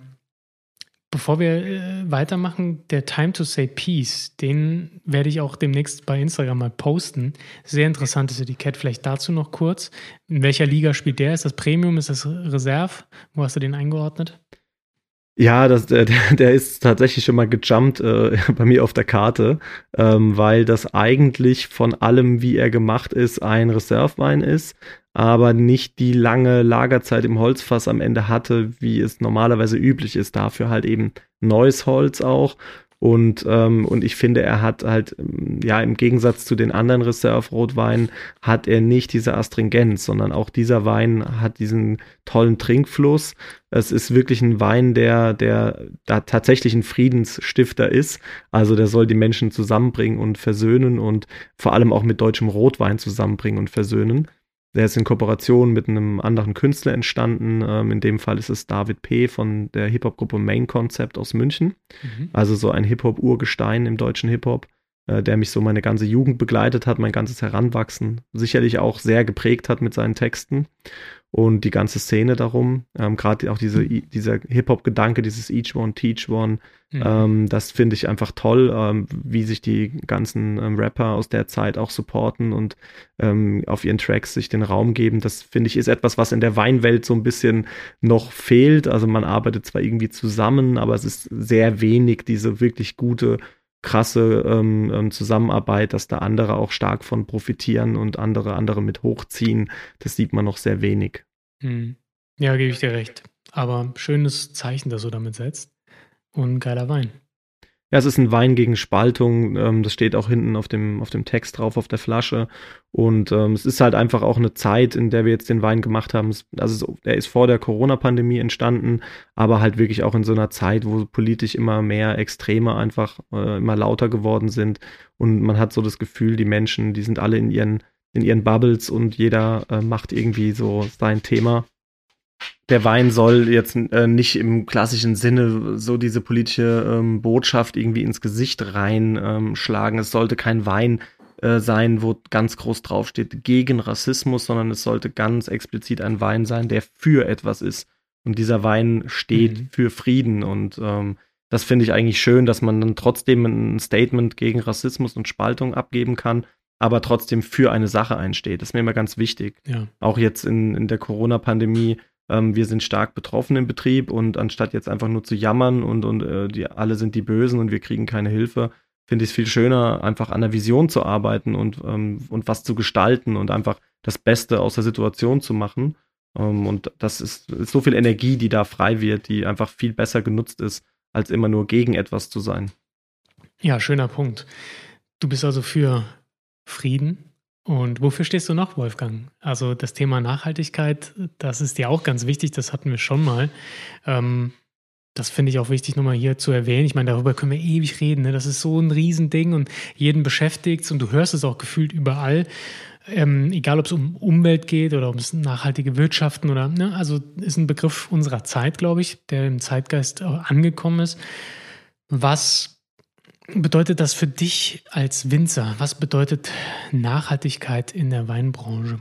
Bevor wir äh, weitermachen, der Time to Say Peace, den werde ich auch demnächst bei Instagram mal posten. Sehr interessantes Etikett. Vielleicht dazu noch kurz. In welcher Liga spielt der? Ist das Premium? Ist das Reserve? Wo hast du den eingeordnet? Ja, das, der, der ist tatsächlich schon mal gejumpt äh, bei mir auf der Karte, ähm, weil das eigentlich von allem, wie er gemacht ist, ein Reservewein ist, aber nicht die lange Lagerzeit im Holzfass am Ende hatte, wie es normalerweise üblich ist. Dafür halt eben neues Holz auch und, ähm, und ich finde, er hat halt, ja, im Gegensatz zu den anderen Reserve-Rotweinen, hat er nicht diese Astringenz, sondern auch dieser Wein hat diesen tollen Trinkfluss. Es ist wirklich ein Wein, der, der da tatsächlich ein Friedensstifter ist. Also der soll die Menschen zusammenbringen und versöhnen und vor allem auch mit deutschem Rotwein zusammenbringen und versöhnen. Der ist in Kooperation mit einem anderen Künstler entstanden. Ähm, in dem Fall ist es David P. von der Hip-Hop-Gruppe Main Concept aus München. Mhm. Also so ein Hip-Hop-Urgestein im deutschen Hip-Hop, äh, der mich so meine ganze Jugend begleitet hat, mein ganzes Heranwachsen. Sicherlich auch sehr geprägt hat mit seinen Texten und die ganze Szene darum. Ähm, Gerade auch diese, mhm. dieser Hip-Hop-Gedanke, dieses Each One, Teach One, mhm. ähm, das finde ich einfach toll, ähm, wie sich die ganzen ähm, Rapper aus der Zeit auch supporten und ähm, auf ihren Tracks sich den Raum geben. Das finde ich ist etwas, was in der Weinwelt so ein bisschen noch fehlt. Also man arbeitet zwar irgendwie zusammen, aber es ist sehr wenig diese wirklich gute krasse ähm, ähm, Zusammenarbeit, dass da andere auch stark von profitieren und andere andere mit hochziehen. Das sieht man noch sehr wenig. Hm. Ja, gebe ich dir recht. Aber schönes Zeichen, das du damit setzt. Und geiler Wein. Ja, es ist ein Wein gegen Spaltung. Ähm, das steht auch hinten auf dem, auf dem Text drauf, auf der Flasche. Und ähm, es ist halt einfach auch eine Zeit, in der wir jetzt den Wein gemacht haben. Also er ist vor der Corona-Pandemie entstanden, aber halt wirklich auch in so einer Zeit, wo politisch immer mehr Extreme einfach äh, immer lauter geworden sind. Und man hat so das Gefühl, die Menschen, die sind alle in ihren, in ihren Bubbles und jeder äh, macht irgendwie so sein Thema der Wein soll jetzt äh, nicht im klassischen Sinne so diese politische ähm, Botschaft irgendwie ins Gesicht reinschlagen. Ähm, es sollte kein Wein äh, sein, wo ganz groß draufsteht gegen Rassismus, sondern es sollte ganz explizit ein Wein sein, der für etwas ist. Und dieser Wein steht mhm. für Frieden. Und ähm, das finde ich eigentlich schön, dass man dann trotzdem ein Statement gegen Rassismus und Spaltung abgeben kann, aber trotzdem für eine Sache einsteht. Das ist mir immer ganz wichtig. Ja. Auch jetzt in, in der Corona-Pandemie ähm, wir sind stark betroffen im Betrieb und anstatt jetzt einfach nur zu jammern und, und äh, die, alle sind die Bösen und wir kriegen keine Hilfe, finde ich es viel schöner, einfach an der Vision zu arbeiten und, ähm, und was zu gestalten und einfach das Beste aus der Situation zu machen. Ähm, und das ist, ist so viel Energie, die da frei wird, die einfach viel besser genutzt ist, als immer nur gegen etwas zu sein. Ja, schöner Punkt. Du bist also für Frieden, und wofür stehst du noch, Wolfgang? Also das Thema Nachhaltigkeit, das ist dir auch ganz wichtig, das hatten wir schon mal. Ähm, das finde ich auch wichtig, nochmal hier zu erwähnen. Ich meine, darüber können wir ewig reden. Ne? Das ist so ein Riesending und jeden beschäftigt und du hörst es auch gefühlt überall. ähm, egal ob es um Umwelt geht oder ums nachhaltige Wirtschaften oder, ne, also ist ein Begriff unserer Zeit, glaube ich, der im Zeitgeist angekommen ist. Was bedeutet das für dich als Winzer? Was bedeutet Nachhaltigkeit in der Weinbranche?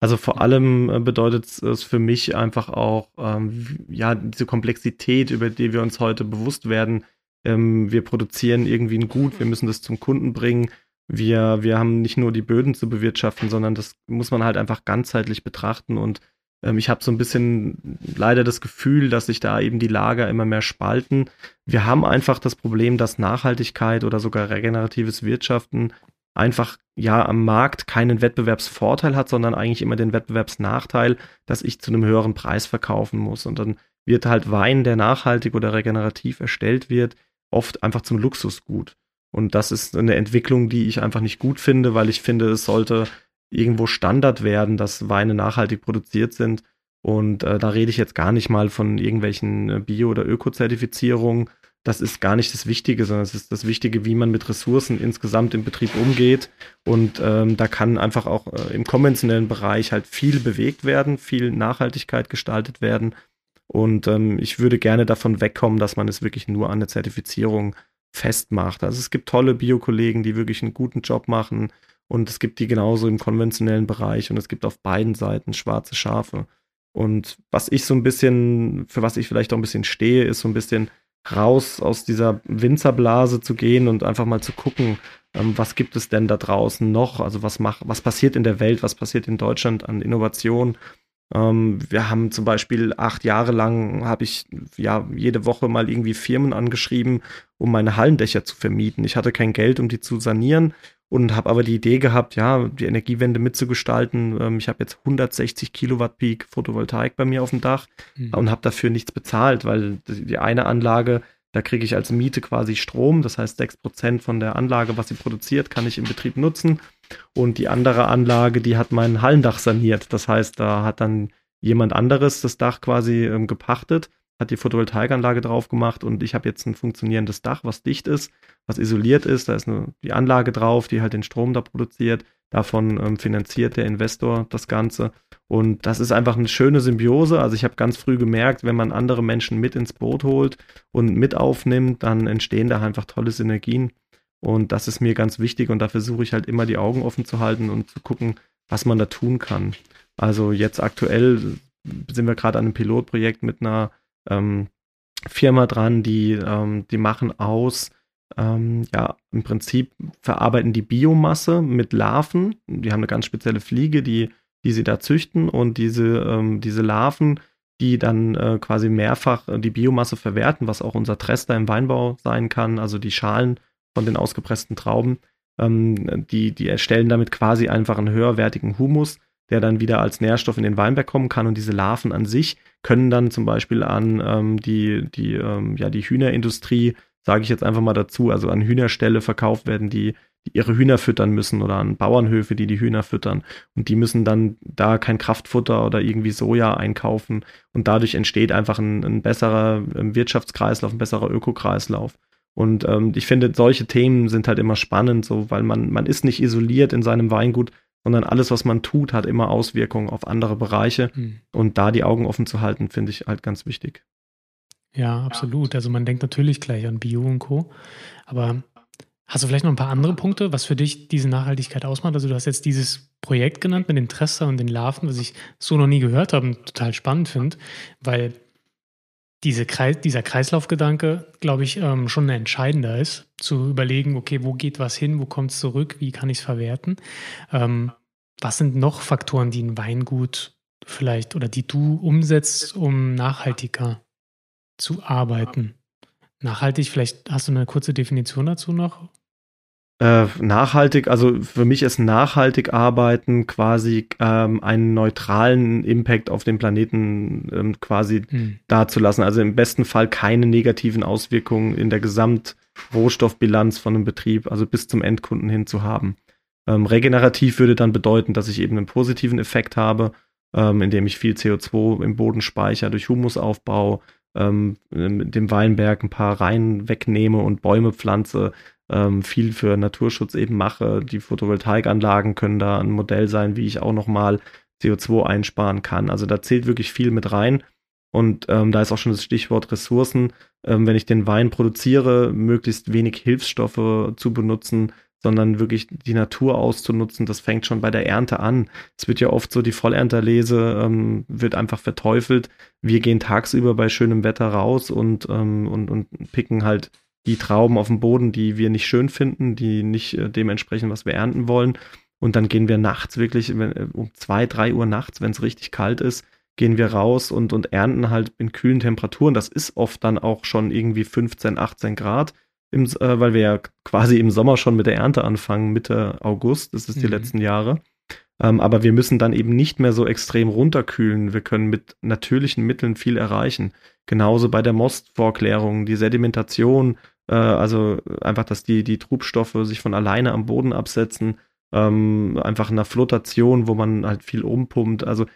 Also vor allem äh, bedeutet es für mich einfach auch, ähm, ja, diese Komplexität, über die wir uns heute bewusst werden. Ähm, wir produzieren irgendwie ein Gut, wir müssen das zum Kunden bringen. Wir, wir haben nicht nur die Böden zu bewirtschaften, sondern das muss man halt einfach ganzheitlich betrachten. Und ähm, ich habe so ein bisschen leider das Gefühl, dass sich da eben die Lager immer mehr spalten. Wir haben einfach das Problem, dass Nachhaltigkeit oder sogar regeneratives Wirtschaften einfach ja am Markt keinen Wettbewerbsvorteil hat, sondern eigentlich immer den Wettbewerbsnachteil, dass ich zu einem höheren Preis verkaufen muss. Und dann wird halt Wein, der nachhaltig oder regenerativ erstellt wird, oft einfach zum Luxusgut. Und das ist eine Entwicklung, die ich einfach nicht gut finde, weil ich finde, es sollte irgendwo Standard werden, dass Weine nachhaltig produziert sind. Und äh, da rede ich jetzt gar nicht mal von irgendwelchen äh, Bio- oder Öko-Zertifizierungen, das ist gar nicht das Wichtige, sondern es ist das Wichtige, wie man mit Ressourcen insgesamt im Betrieb umgeht. Und ähm, da kann einfach auch äh, im konventionellen Bereich halt viel bewegt werden, viel Nachhaltigkeit gestaltet werden. Und ähm, ich würde gerne davon wegkommen, dass man es wirklich nur an der Zertifizierung festmacht. Also es gibt tolle Biokollegen, die wirklich einen guten Job machen. Und es gibt die genauso im konventionellen Bereich. Und es gibt auf beiden Seiten schwarze Schafe. Und was ich so ein bisschen, für was ich vielleicht auch ein bisschen stehe, ist so ein bisschen, raus aus dieser Winzerblase zu gehen und einfach mal zu gucken, ähm, was gibt es denn da draußen noch? Also was macht, was passiert in der Welt, was passiert in Deutschland an Innovation? Ähm, wir haben zum Beispiel acht Jahre lang habe ich ja jede Woche mal irgendwie Firmen angeschrieben, um meine Hallendächer zu vermieten. Ich hatte kein Geld, um die zu sanieren und habe aber die Idee gehabt, ja, die Energiewende mitzugestalten. Ähm, ich habe jetzt 160 Kilowatt Peak Photovoltaik bei mir auf dem Dach mhm. und habe dafür nichts bezahlt, weil die eine Anlage, da kriege ich als Miete quasi Strom, das heißt 6% von der Anlage, was sie produziert, kann ich im Betrieb nutzen. Und die andere Anlage, die hat mein Hallendach saniert. Das heißt, da hat dann jemand anderes das Dach quasi ähm, gepachtet hat die Photovoltaikanlage drauf gemacht und ich habe jetzt ein funktionierendes Dach, was dicht ist, was isoliert ist. Da ist eine, die Anlage drauf, die halt den Strom da produziert. Davon ähm, finanziert der Investor das Ganze. Und das ist einfach eine schöne Symbiose. Also ich habe ganz früh gemerkt, wenn man andere Menschen mit ins Boot holt und mit aufnimmt, dann entstehen da einfach tolle Synergien. Und das ist mir ganz wichtig und da versuche ich halt immer die Augen offen zu halten und zu gucken, was man da tun kann. Also jetzt aktuell sind wir gerade an einem Pilotprojekt mit einer ähm, Firma dran, die, ähm, die machen aus, ähm, ja, im Prinzip verarbeiten die Biomasse mit Larven. Die haben eine ganz spezielle Fliege, die, die sie da züchten und diese, ähm, diese Larven, die dann äh, quasi mehrfach die Biomasse verwerten, was auch unser Trester im Weinbau sein kann, also die Schalen von den ausgepressten Trauben. Ähm, die, die erstellen damit quasi einfach einen höherwertigen Humus, der dann wieder als Nährstoff in den Weinberg kommen kann und diese Larven an sich können dann zum Beispiel an ähm, die, die, ähm, ja, die Hühnerindustrie, sage ich jetzt einfach mal dazu, also an Hühnerställe verkauft werden, die, die ihre Hühner füttern müssen oder an Bauernhöfe, die die Hühner füttern. Und die müssen dann da kein Kraftfutter oder irgendwie Soja einkaufen. Und dadurch entsteht einfach ein, ein besserer ähm, Wirtschaftskreislauf, ein besserer Ökokreislauf. Und ähm, ich finde, solche Themen sind halt immer spannend, so, weil man, man ist nicht isoliert in seinem Weingut, sondern alles, was man tut, hat immer Auswirkungen auf andere Bereiche. Mhm. Und da die Augen offen zu halten, finde ich halt ganz wichtig. Ja, absolut. Also man denkt natürlich gleich an Bio und Co. Aber hast du vielleicht noch ein paar andere Punkte, was für dich diese Nachhaltigkeit ausmacht? Also du hast jetzt dieses Projekt genannt mit dem Tresser und den Larven, was ich so noch nie gehört habe und total spannend finde, weil diese Kreis, dieser Kreislaufgedanke, glaube ich, ähm, schon entscheidender ist, zu überlegen, okay, wo geht was hin, wo kommt es zurück, wie kann ich es verwerten. Ähm, was sind noch Faktoren, die ein Weingut vielleicht oder die du umsetzt, um nachhaltiger zu arbeiten? Nachhaltig, vielleicht hast du eine kurze Definition dazu noch? Äh, nachhaltig, also für mich ist nachhaltig arbeiten quasi ähm, einen neutralen Impact auf den Planeten ähm, quasi hm. dazulassen. Also im besten Fall keine negativen Auswirkungen in der Gesamtrohstoffbilanz von einem Betrieb, also bis zum Endkunden hin zu haben. Ähm, regenerativ würde dann bedeuten, dass ich eben einen positiven Effekt habe, ähm, indem ich viel CO2 im Boden speichere, durch Humusaufbau, ähm, dem Weinberg ein paar Reihen wegnehme und Bäume pflanze, ähm, viel für Naturschutz eben mache. Die Photovoltaikanlagen können da ein Modell sein, wie ich auch nochmal CO2 einsparen kann. Also da zählt wirklich viel mit rein. Und ähm, da ist auch schon das Stichwort Ressourcen. Ähm, wenn ich den Wein produziere, möglichst wenig Hilfsstoffe zu benutzen, sondern wirklich die Natur auszunutzen, das fängt schon bei der Ernte an. Es wird ja oft so, die Vollernterlese ähm, wird einfach verteufelt. Wir gehen tagsüber bei schönem Wetter raus und, ähm, und, und picken halt die Trauben auf dem Boden, die wir nicht schön finden, die nicht äh, dementsprechend, was wir ernten wollen. Und dann gehen wir nachts wirklich, wenn, äh, um zwei, drei Uhr nachts, wenn es richtig kalt ist, gehen wir raus und, und ernten halt in kühlen Temperaturen. Das ist oft dann auch schon irgendwie 15, 18 Grad, im, äh, weil wir ja quasi im Sommer schon mit der Ernte anfangen, Mitte August, das ist die mhm. letzten Jahre. Ähm, aber wir müssen dann eben nicht mehr so extrem runterkühlen. Wir können mit natürlichen Mitteln viel erreichen. Genauso bei der Mostvorklärung, die Sedimentation, äh, also einfach, dass die, die Trubstoffe sich von alleine am Boden absetzen. Ähm, einfach eine Flotation, wo man halt viel umpumpt. Also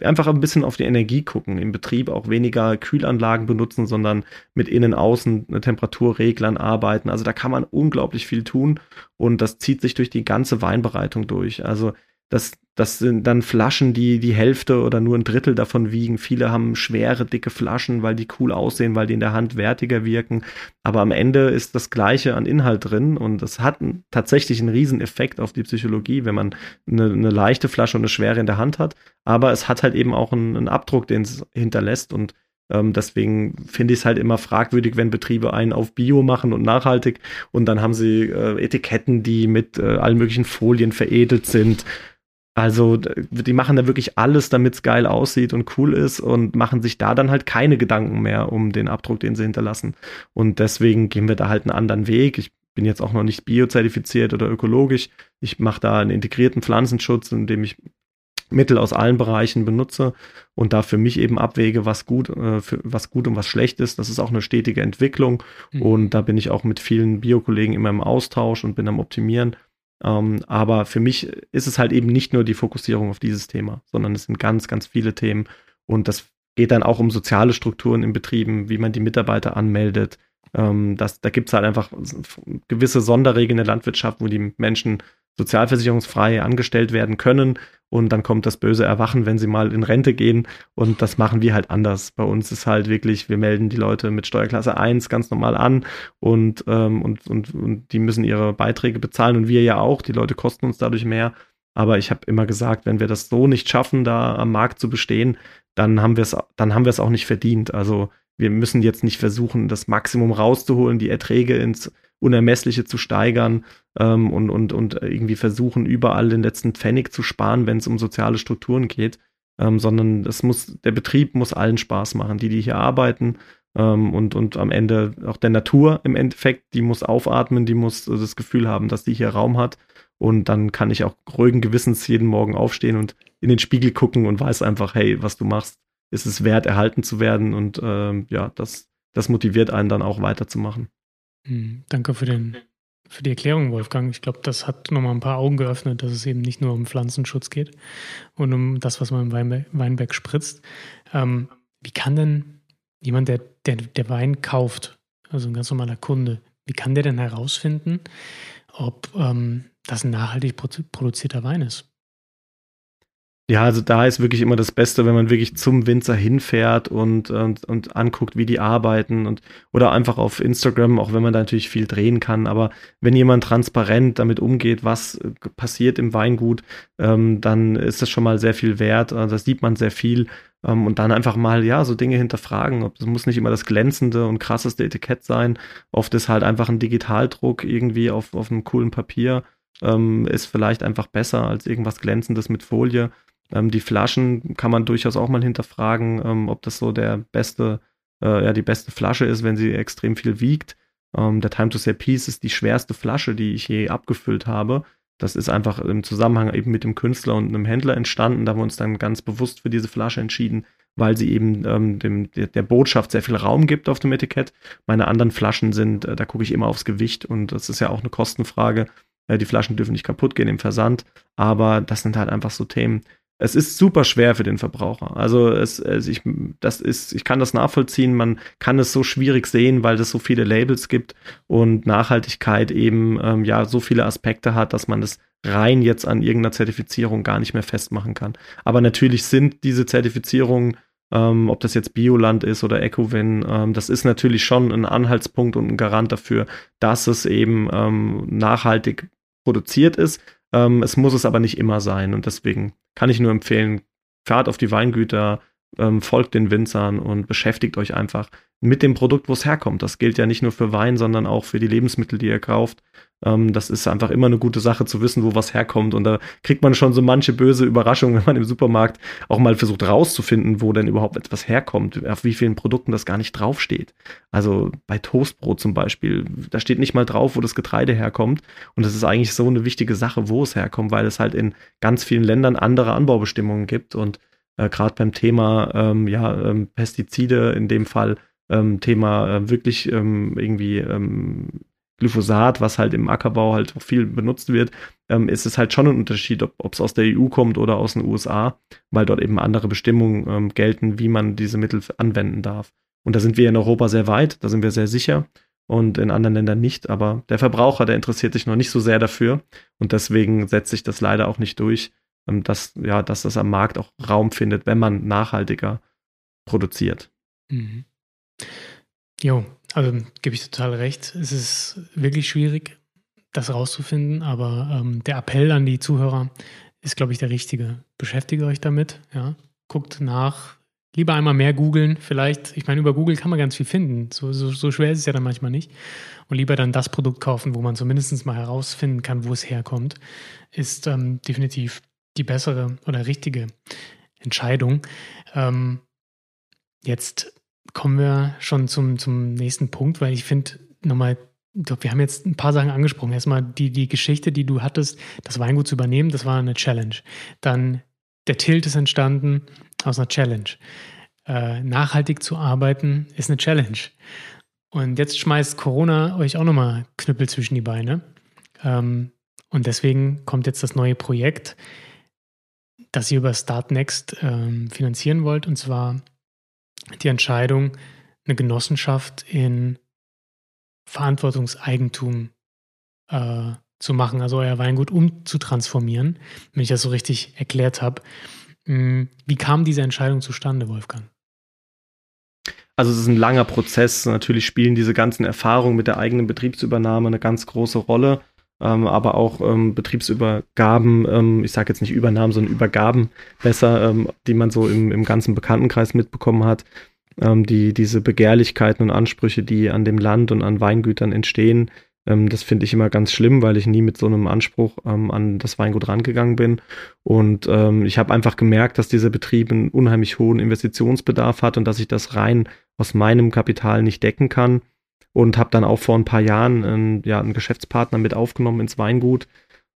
einfach ein bisschen auf die Energie gucken, im Betrieb auch weniger Kühlanlagen benutzen, sondern mit Innen-Außen Temperaturreglern arbeiten. Also da kann man unglaublich viel tun und das zieht sich durch die ganze Weinbereitung durch. Also das, das sind dann Flaschen, die die Hälfte oder nur ein Drittel davon wiegen. Viele haben schwere, dicke Flaschen, weil die cool aussehen, weil die in der Hand wertiger wirken. Aber am Ende ist das Gleiche an Inhalt drin und das hat tatsächlich einen riesen Effekt auf die Psychologie, wenn man eine, eine leichte Flasche und eine schwere in der Hand hat. Aber es hat halt eben auch einen, einen Abdruck, den es hinterlässt und ähm, deswegen finde ich es halt immer fragwürdig, wenn Betriebe einen auf Bio machen und nachhaltig und dann haben sie äh, Etiketten, die mit äh, allen möglichen Folien veredelt sind also die machen da wirklich alles, damit es geil aussieht und cool ist und machen sich da dann halt keine Gedanken mehr um den Abdruck, den sie hinterlassen. Und deswegen gehen wir da halt einen anderen Weg. Ich bin jetzt auch noch nicht biozertifiziert oder ökologisch. Ich mache da einen integrierten Pflanzenschutz, indem ich Mittel aus allen Bereichen benutze und da für mich eben abwäge, was gut, äh, für, was gut und was schlecht ist. Das ist auch eine stetige Entwicklung mhm. und da bin ich auch mit vielen Biokollegen immer im Austausch und bin am Optimieren. Ähm, aber für mich ist es halt eben nicht nur die Fokussierung auf dieses Thema, sondern es sind ganz, ganz viele Themen. Und das geht dann auch um soziale Strukturen in Betrieben, wie man die Mitarbeiter anmeldet. Ähm, das, da gibt es halt einfach gewisse Sonderregeln in der Landwirtschaft, wo die Menschen sozialversicherungsfrei angestellt werden können und dann kommt das böse Erwachen, wenn sie mal in Rente gehen und das machen wir halt anders. Bei uns ist halt wirklich, wir melden die Leute mit Steuerklasse 1 ganz normal an und, ähm, und, und, und die müssen ihre Beiträge bezahlen und wir ja auch, die Leute kosten uns dadurch mehr. Aber ich habe immer gesagt, wenn wir das so nicht schaffen, da am Markt zu bestehen, dann haben wir es, dann haben wir es auch nicht verdient. Also wir müssen jetzt nicht versuchen, das Maximum rauszuholen, die Erträge ins Unermessliche zu steigern ähm, und, und, und irgendwie versuchen, überall den letzten Pfennig zu sparen, wenn es um soziale Strukturen geht. Ähm, sondern es muss, der Betrieb muss allen Spaß machen, die, die hier arbeiten ähm, und, und am Ende auch der Natur im Endeffekt, die muss aufatmen, die muss das Gefühl haben, dass die hier Raum hat. Und dann kann ich auch ruhigen Gewissens jeden Morgen aufstehen und in den Spiegel gucken und weiß einfach, hey, was du machst, ist es wert, erhalten zu werden. Und ähm, ja, das, das motiviert einen dann auch weiterzumachen. Hm, danke für, den, für die Erklärung, Wolfgang. Ich glaube, das hat nochmal ein paar Augen geöffnet, dass es eben nicht nur um Pflanzenschutz geht und um das, was man im Weinberg, Weinberg spritzt. Ähm, wie kann denn jemand, der, der, der Wein kauft, also ein ganz normaler Kunde, wie kann der denn herausfinden, ob ähm, das ein nachhaltig produzierter Wein ist? Ja, also da ist wirklich immer das Beste, wenn man wirklich zum Winzer hinfährt und, und, und anguckt, wie die arbeiten und oder einfach auf Instagram, auch wenn man da natürlich viel drehen kann. Aber wenn jemand transparent damit umgeht, was passiert im Weingut, ähm, dann ist das schon mal sehr viel wert. Also das sieht man sehr viel. Ähm, und dann einfach mal, ja, so Dinge hinterfragen. Es muss nicht immer das glänzende und krasseste Etikett sein. Oft ist halt einfach ein Digitaldruck irgendwie auf, auf einem coolen Papier. Ähm, ist vielleicht einfach besser als irgendwas Glänzendes mit Folie. Ähm, die Flaschen kann man durchaus auch mal hinterfragen, ähm, ob das so der beste, äh, ja, die beste Flasche ist, wenn sie extrem viel wiegt. Ähm, der Time to Say Peace ist die schwerste Flasche, die ich je abgefüllt habe. Das ist einfach im Zusammenhang eben mit dem Künstler und einem Händler entstanden. Da haben wir uns dann ganz bewusst für diese Flasche entschieden, weil sie eben ähm, dem, der, Botschaft sehr viel Raum gibt auf dem Etikett. Meine anderen Flaschen sind, äh, da gucke ich immer aufs Gewicht und das ist ja auch eine Kostenfrage. Äh, die Flaschen dürfen nicht kaputt gehen im Versand, aber das sind halt einfach so Themen, es ist super schwer für den Verbraucher. Also es, es, ich, das ist, ich kann das nachvollziehen. Man kann es so schwierig sehen, weil es so viele Labels gibt und Nachhaltigkeit eben ähm, ja so viele Aspekte hat, dass man es rein jetzt an irgendeiner Zertifizierung gar nicht mehr festmachen kann. Aber natürlich sind diese Zertifizierungen, ähm, ob das jetzt Bioland ist oder Ecowin, ähm, das ist natürlich schon ein Anhaltspunkt und ein Garant dafür, dass es eben ähm, nachhaltig produziert ist. Ähm, es muss es aber nicht immer sein. Und deswegen kann ich nur empfehlen, fahrt auf die Weingüter, ähm, folgt den Winzern und beschäftigt euch einfach mit dem Produkt, wo es herkommt. Das gilt ja nicht nur für Wein, sondern auch für die Lebensmittel, die ihr kauft. Ähm, das ist einfach immer eine gute Sache zu wissen, wo was herkommt. Und da kriegt man schon so manche böse Überraschungen, wenn man im Supermarkt auch mal versucht rauszufinden, wo denn überhaupt etwas herkommt, auf wie vielen Produkten das gar nicht draufsteht. Also bei Toastbrot zum Beispiel, da steht nicht mal drauf, wo das Getreide herkommt. Und das ist eigentlich so eine wichtige Sache, wo es herkommt, weil es halt in ganz vielen Ländern andere Anbaubestimmungen gibt. Und äh, gerade beim Thema ähm, ja, ähm, Pestizide, in dem Fall ähm, Thema äh, wirklich ähm, irgendwie ähm, Glyphosat, was halt im Ackerbau halt viel benutzt wird, ähm, ist es halt schon ein Unterschied, ob es aus der EU kommt oder aus den USA, weil dort eben andere Bestimmungen gelten, wie man diese Mittel anwenden darf. Und da sind wir in Europa sehr weit, da sind wir sehr sicher und in anderen Ländern nicht. Aber der Verbraucher, der interessiert sich noch nicht so sehr dafür und deswegen setzt sich das leider auch nicht durch, dass, ja, dass das am Markt auch Raum findet, wenn man nachhaltiger produziert. Mhm. Jo, also gebe ich total recht. Es ist wirklich schwierig, das rauszufinden, aber ähm, der Appell an die Zuhörer ist, glaube ich, der richtige. Beschäftigt euch damit, ja. Guckt nach, lieber einmal mehr googeln, vielleicht. Ich meine, über Google kann man ganz viel finden. So, so, so, schwer ist es ja dann manchmal nicht. Und lieber dann das Produkt kaufen, wo man zumindest mal herausfinden kann, wo es herkommt, ist ähm, definitiv die bessere oder richtige Entscheidung. Ähm, jetzt kommen wir schon zum, zum nächsten Punkt, weil ich finde, nochmal, wir haben jetzt ein paar Sachen angesprochen. Erstmal die, die Geschichte, die du hattest, das Weingut zu übernehmen, das war eine Challenge. Dann der Tilt ist entstanden aus einer Challenge. Äh, nachhaltig zu arbeiten ist eine Challenge. Und jetzt schmeißt Corona euch auch nochmal Knüppel zwischen die Beine. Ähm, und deswegen kommt jetzt das neue Projekt, das ihr über Startnext ähm, finanzieren wollt. Und zwar die Entscheidung, eine Genossenschaft in Verantwortungseigentum äh, zu machen, also euer Weingut umzutransformieren, wenn ich das so richtig erklärt habe. Hm, wie kam diese Entscheidung zustande, Wolfgang? Also es ist ein langer Prozess. Natürlich spielen diese ganzen Erfahrungen mit der eigenen Betriebsübernahme eine ganz große Rolle. Ähm, aber auch ähm, Betriebsübergaben, ähm, ich sage jetzt nicht Übernahmen, sondern Übergaben besser, ähm, die man so im, im ganzen Bekanntenkreis mitbekommen hat, ähm, die diese Begehrlichkeiten und Ansprüche, die an dem Land und an Weingütern entstehen, ähm, das finde ich immer ganz schlimm, weil ich nie mit so einem Anspruch an das Weingut rangegangen bin. Und ich habe einfach gemerkt, dass dieser Betrieb einen unheimlich hohen Investitionsbedarf hat und dass ich das rein aus meinem Kapital nicht decken kann und habe dann auch vor ein paar Jahren einen, ja, einen Geschäftspartner mit aufgenommen ins Weingut.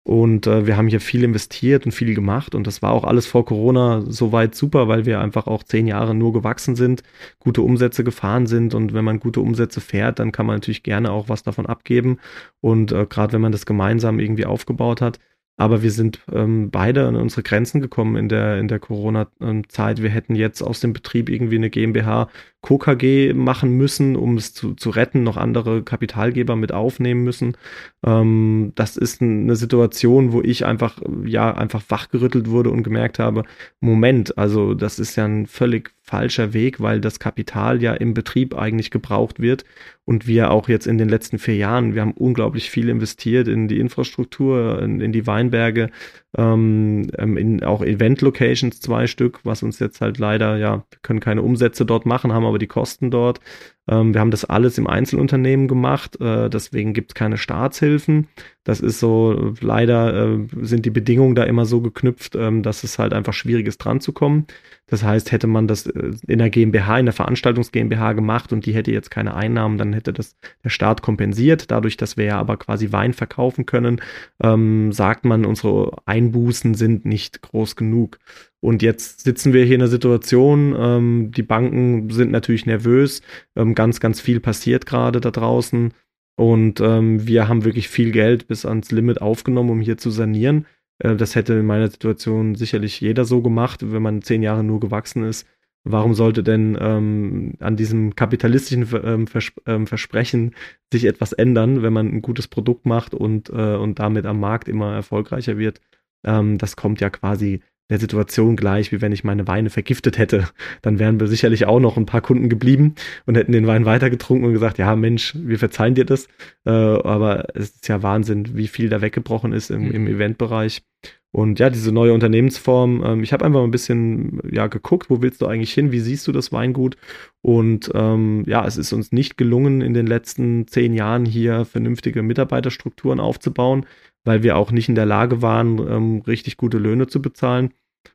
Und äh, wir haben hier viel investiert und viel gemacht. Und das war auch alles vor Corona soweit super, weil wir einfach auch zehn Jahre nur gewachsen sind, gute Umsätze gefahren sind. Und wenn man gute Umsätze fährt, dann kann man natürlich gerne auch was davon abgeben. Und äh, gerade wenn man das gemeinsam irgendwie aufgebaut hat, aber wir sind ähm, beide an unsere Grenzen gekommen in der, in der Corona-Zeit. Wir hätten jetzt aus dem Betrieb irgendwie eine GmbH KKG machen müssen, um es zu, zu retten, noch andere Kapitalgeber mit aufnehmen müssen. Ähm, das ist eine Situation, wo ich einfach, ja, einfach wachgerüttelt wurde und gemerkt habe, Moment, also das ist ja ein völlig falscher Weg, weil das Kapital ja im Betrieb eigentlich gebraucht wird und wir auch jetzt in den letzten vier Jahren, wir haben unglaublich viel investiert in die Infrastruktur, in, in die Weinberge, ähm, ähm in auch Event-Locations zwei Stück, was uns jetzt halt leider, ja, wir können keine Umsätze dort machen, haben aber die Kosten dort. Ähm, wir haben das alles im Einzelunternehmen gemacht, äh, deswegen gibt es keine Staatshilfen. Das ist so, leider äh, sind die Bedingungen da immer so geknüpft, ähm, dass es halt einfach schwierig ist, dran zu kommen. Das heißt, hätte man das äh, in der GmbH, in der Veranstaltungs GmbH gemacht und die hätte jetzt keine Einnahmen, dann hätte das der Staat kompensiert. Dadurch, dass wir ja aber quasi Wein verkaufen können, ähm, sagt man, unsere Einbußen sind nicht groß genug. Und jetzt sitzen wir hier in einer Situation, ähm, die Banken sind natürlich nervös, ähm, ganz, ganz viel passiert gerade da draußen. Und ähm, wir haben wirklich viel Geld bis ans Limit aufgenommen, um hier zu sanieren. Äh, das hätte in meiner Situation sicherlich jeder so gemacht, wenn man zehn Jahre nur gewachsen ist. Warum sollte denn ähm, an diesem kapitalistischen ähm, Vers ähm, Versprechen sich etwas ändern, wenn man ein gutes Produkt macht und, äh, und damit am Markt immer erfolgreicher wird? Ähm, das kommt ja quasi der Situation gleich, wie wenn ich meine Weine vergiftet hätte. Dann wären wir sicherlich auch noch ein paar Kunden geblieben und hätten den Wein weitergetrunken und gesagt, ja Mensch, wir verzeihen dir das. Äh, aber es ist ja Wahnsinn, wie viel da weggebrochen ist im, im mhm. Eventbereich. Und ja, diese neue Unternehmensform, ähm, ich habe einfach mal ein bisschen ja geguckt, wo willst du eigentlich hin, wie siehst du das Weingut? Und ähm, ja, es ist uns nicht gelungen, in den letzten zehn Jahren hier vernünftige Mitarbeiterstrukturen aufzubauen, weil wir auch nicht in der Lage waren, ähm, richtig gute Löhne zu bezahlen.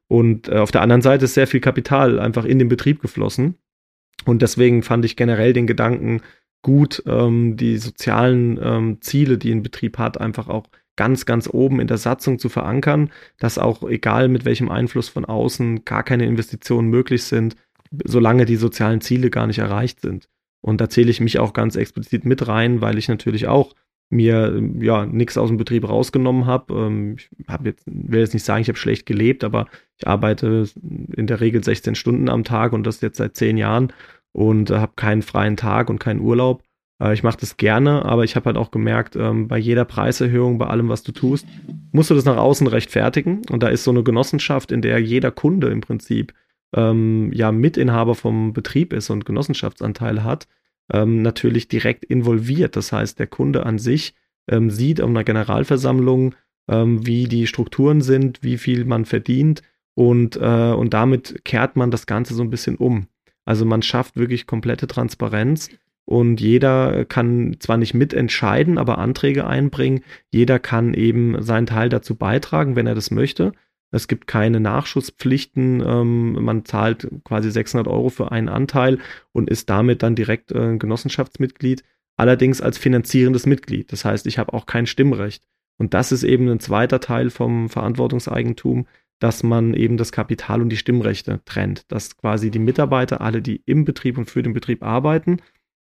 Und äh, auf der anderen Seite ist sehr viel Kapital einfach in den Betrieb geflossen. Und deswegen fand ich generell den Gedanken gut, ähm, die sozialen ähm, Ziele, die ein Betrieb hat, einfach auch ganz, ganz oben in der Satzung zu verankern, dass auch egal mit welchem Einfluss von außen gar keine Investitionen möglich sind, solange die sozialen Ziele gar nicht erreicht sind. Und da zähle ich mich auch ganz explizit mit rein, weil ich natürlich auch mir ja nichts aus dem Betrieb rausgenommen habe. Ähm, ich habe jetzt will jetzt nicht sagen, ich habe schlecht gelebt, aber ich arbeite in der Regel 16 Stunden am Tag und das jetzt seit zehn Jahren und habe keinen freien Tag und keinen Urlaub. Äh, ich mache das gerne, aber ich habe halt auch gemerkt, ähm, bei jeder Preiserhöhung, bei allem, was du tust, musst du das nach außen rechtfertigen. Und da ist so eine Genossenschaft, in der jeder Kunde im Prinzip ähm, ja Mitinhaber vom Betrieb ist und Genossenschaftsanteile hat, ähm, natürlich direkt involviert. Das heißt, der Kunde an sich ähm, sieht auf einer Generalversammlung, ähm, wie die Strukturen sind, wie viel man verdient und, äh, und damit kehrt man das Ganze so ein bisschen um. Also man schafft wirklich komplette Transparenz und jeder kann zwar nicht mitentscheiden, aber Anträge einbringen. Jeder kann eben seinen Teil dazu beitragen, wenn er das möchte. Es gibt keine Nachschusspflichten. Ähm, man zahlt quasi 600 Euro für einen Anteil und ist damit dann direkt äh, Genossenschaftsmitglied. Allerdings als finanzierendes Mitglied. Das heißt, ich habe auch kein Stimmrecht. Und das ist eben ein zweiter Teil vom Verantwortungseigentum, dass man eben das Kapital und die Stimmrechte trennt. Dass quasi die Mitarbeiter, alle, die im Betrieb und für den Betrieb arbeiten,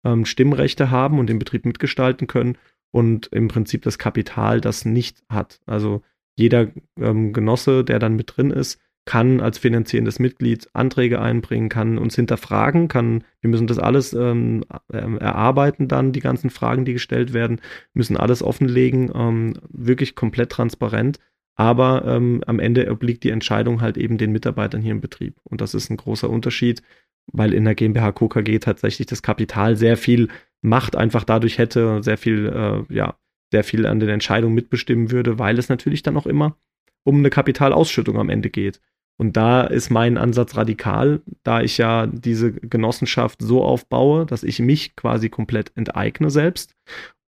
ähm, Stimmrechte haben und den Betrieb mitgestalten können und im Prinzip das Kapital das nicht hat. Also jeder ähm, Genosse, der dann mit drin ist, kann als finanzierendes Mitglied Anträge einbringen, kann uns hinterfragen, kann, wir müssen das alles ähm, ähm erarbeiten dann, die ganzen Fragen, die gestellt werden, müssen alles offenlegen, ähm, wirklich komplett transparent. Aber ähm, am Ende obliegt die Entscheidung halt eben den Mitarbeitern hier im Betrieb. Und das ist ein großer Unterschied weil in der GmbH KKG tatsächlich das Kapital sehr viel Macht einfach dadurch hätte, sehr viel, äh, ja, sehr viel an den Entscheidungen mitbestimmen würde, weil es natürlich dann auch immer um eine Kapitalausschüttung am Ende geht. Und da ist mein Ansatz radikal, da ich ja diese Genossenschaft so aufbaue, dass ich mich quasi komplett enteigne selbst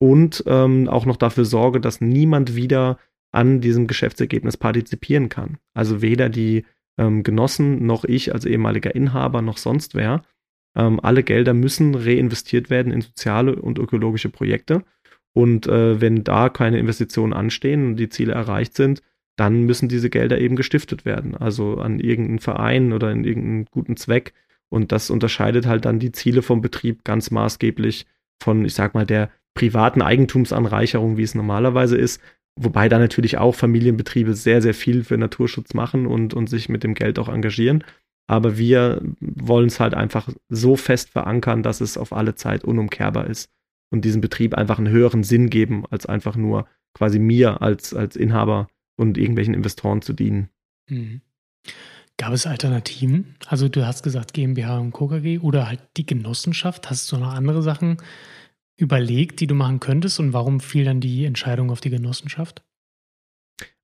und ähm, auch noch dafür sorge, dass niemand wieder an diesem Geschäftsergebnis partizipieren kann. Also weder die ähm, Genossen, noch ich als ehemaliger Inhaber, noch sonst wer. Ähm, alle Gelder müssen reinvestiert werden in soziale und ökologische Projekte. Und äh, wenn da keine Investitionen anstehen und die Ziele erreicht sind, dann müssen diese Gelder eben gestiftet werden. Also an irgendeinen Verein oder in irgendeinen guten Zweck. Und das unterscheidet halt dann die Ziele vom Betrieb ganz maßgeblich von, ich sag mal, der privaten Eigentumsanreicherung, wie es normalerweise ist, Wobei da natürlich auch Familienbetriebe sehr, sehr viel für Naturschutz machen und, und sich mit dem Geld auch engagieren. Aber wir wollen es halt einfach so fest verankern, dass es auf alle Zeit unumkehrbar ist und diesem Betrieb einfach einen höheren Sinn geben, als einfach nur quasi mir als, als Inhaber und irgendwelchen Investoren zu dienen. Mhm. Gab es Alternativen? Also du hast gesagt GmbH und KKG oder halt die Genossenschaft. Hast du noch andere Sachen überlegt, die du machen könntest und warum fiel dann die Entscheidung auf die Genossenschaft?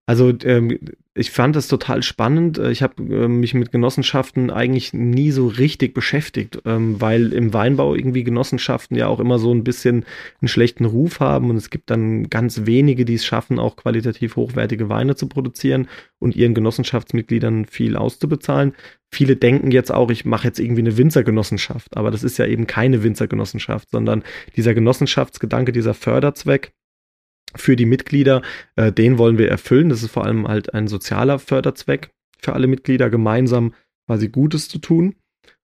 Also ähm, ich fand das total spannend. Äh, ich habe äh, mich mit Genossenschaften eigentlich nie so richtig beschäftigt, ähm, weil im Weinbau irgendwie Genossenschaften ja auch immer so ein bisschen einen schlechten Ruf haben und es gibt dann ganz wenige, die es schaffen, auch qualitativ hochwertige Weine zu produzieren und ihren Genossenschaftsmitgliedern viel auszubezahlen. Viele denken jetzt auch, ich mache jetzt irgendwie eine Winzergenossenschaft, aber das ist ja eben keine Winzergenossenschaft, sondern dieser Genossenschaftsgedanke, dieser Förderzweck, für die Mitglieder, äh, den wollen wir erfüllen. Das ist vor allem halt ein sozialer Förderzweck für alle Mitglieder, gemeinsam quasi Gutes zu tun.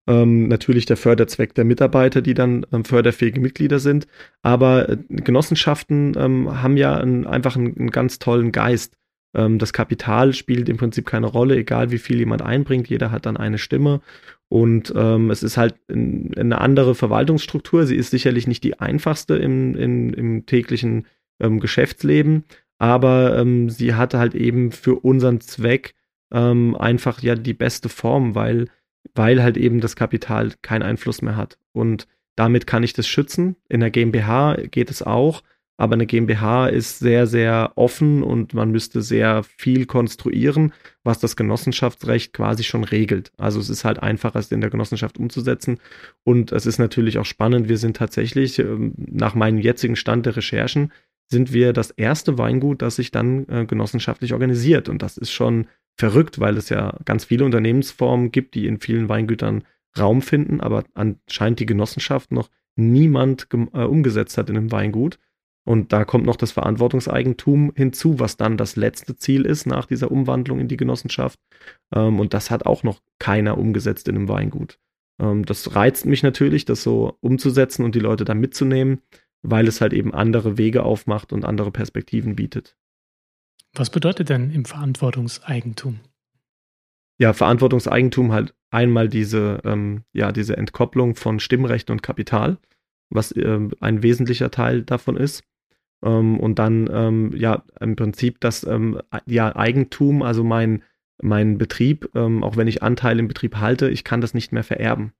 Ähm, natürlich der Förderzweck der Mitarbeiter, die dann ähm, förderfähige Mitglieder sind. Aber äh, Genossenschaften ähm, haben ja ein, einfach einen, einen, ganz tollen Geist. Ähm, das Kapital spielt im Prinzip keine Rolle, egal wie viel jemand einbringt. Jeder hat dann eine Stimme. Und ähm, es ist halt in, in eine andere Verwaltungsstruktur. Sie ist sicherlich nicht die einfachste im, in, im täglichen ähm, Geschäftsleben, aber ähm, sie hat halt eben für unseren Zweck ähm, einfach ja die beste Form, weil, weil halt eben das Kapital keinen Einfluss mehr hat. Und damit kann ich das schützen. In der GmbH geht es auch, aber eine GmbH ist sehr, sehr offen und man müsste sehr viel konstruieren, was das Genossenschaftsrecht quasi schon regelt. Also es ist halt einfacher, es in der Genossenschaft umzusetzen. Und es ist natürlich auch spannend. Wir sind tatsächlich, ähm, nach meinem jetzigen Stand der Recherchen, sind wir das erste Weingut, das sich dann äh, genossenschaftlich organisiert. Und das ist schon verrückt, weil es ja ganz viele Unternehmensformen gibt, die in vielen Weingütern Raum finden, aber anscheinend die Genossenschaft noch niemand äh, umgesetzt hat in einem Weingut. Und da kommt noch das Verantwortungseigentum hinzu, was dann das letzte Ziel ist nach dieser Umwandlung in die Genossenschaft. Ähm, und das hat auch noch keiner umgesetzt in einem Weingut. Ähm, das reizt mich natürlich, das so umzusetzen und die Leute da mitzunehmen, weil es halt eben andere Wege aufmacht und andere Perspektiven bietet. Was bedeutet denn im Verantwortungseigentum? Ja, Verantwortungseigentum halt einmal diese, ähm, ja, diese Entkopplung von Stimmrecht und Kapital, was äh, ein wesentlicher Teil davon ist. Ähm, und dann, ähm, ja, im Prinzip das ähm, ja, Eigentum, also mein, mein Betrieb, ähm, auch wenn ich Anteile im Betrieb halte, ich kann das nicht mehr vererben.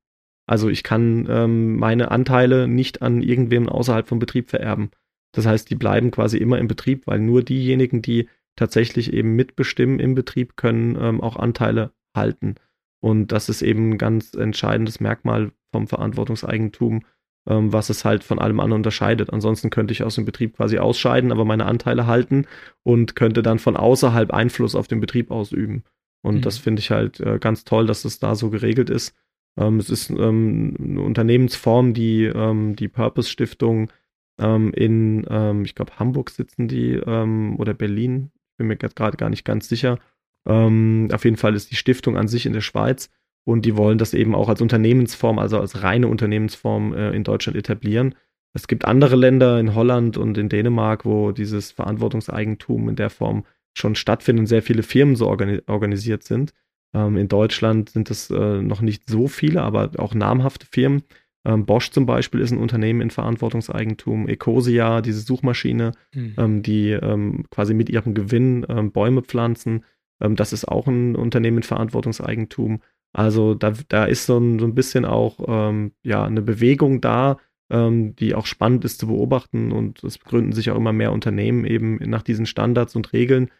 Also ich kann ähm, meine Anteile nicht an irgendwem außerhalb vom Betrieb vererben. Das heißt, die bleiben quasi immer im Betrieb, weil nur diejenigen, die tatsächlich eben mitbestimmen im Betrieb, können ähm, auch Anteile halten. Und das ist eben ein ganz entscheidendes Merkmal vom Verantwortungseigentum, ähm, was es halt von allem anderen unterscheidet. Ansonsten könnte ich aus dem Betrieb quasi ausscheiden, aber meine Anteile halten und könnte dann von außerhalb Einfluss auf den Betrieb ausüben. Und mhm. das finde ich halt äh, ganz toll, dass es da so geregelt ist. Ähm, es ist ähm, eine Unternehmensform, die ähm, die Purpose Stiftung ähm, in, ähm, ich glaube, Hamburg sitzen die oder Berlin, bin mir gerade gar nicht ganz sicher. auf jeden Fall ist die Stiftung an sich in der Schweiz und die wollen das eben auch als Unternehmensform, also als reine Unternehmensform äh, in Deutschland etablieren. Es gibt andere Länder in Holland und in Dänemark, wo dieses Verantwortungseigentum in der Form schon stattfindet und sehr viele Firmen so organi organisiert sind. Ähm, in Deutschland sind es äh, noch nicht so viele, aber auch namhafte Firmen. Ähm, Bosch zum Beispiel ist ein Unternehmen in Verantwortungseigentum. Ecosia, diese Suchmaschine, mhm. die ähm, quasi mit ihrem Gewinn ähm, Bäume pflanzen. Das ist auch ein Unternehmen in Verantwortungseigentum. Also da, da ist so ein, so ein bisschen auch ja, eine Bewegung da, die auch spannend ist zu beobachten und es gründen sich auch immer mehr Unternehmen eben nach diesen Standards und Regeln.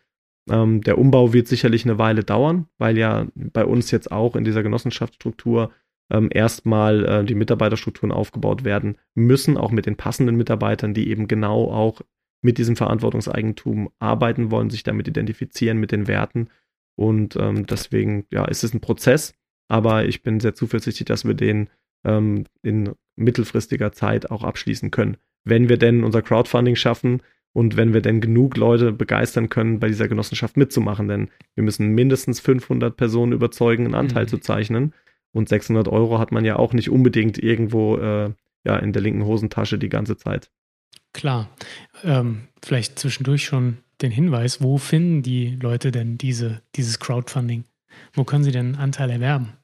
Ähm, der Umbau wird sicherlich eine Weile dauern, weil ja bei uns jetzt auch in dieser Genossenschaftsstruktur ähm, erstmal äh, die Mitarbeiterstrukturen aufgebaut werden müssen, auch mit den passenden Mitarbeitern, die eben genau auch mit diesem Verantwortungseigentum arbeiten wollen, sich damit identifizieren mit den Werten. Und ähm, deswegen, ja, ist es ein Prozess, aber ich bin sehr zuversichtlich, dass wir den ähm, in mittelfristiger Zeit auch abschließen können. Wenn wir denn unser Crowdfunding schaffen und wenn wir denn genug Leute begeistern können, bei dieser Genossenschaft mitzumachen, denn wir müssen mindestens 500 Personen überzeugen, einen Anteil mhm. zu zeichnen. Und 600 Euro hat man ja auch nicht unbedingt irgendwo äh, ja, in der linken Hosentasche die ganze Zeit. Klar. Ähm, vielleicht zwischendurch schon den Hinweis, wo finden die Leute denn diese, dieses Crowdfunding? Wo können sie denn Anteile erwerben?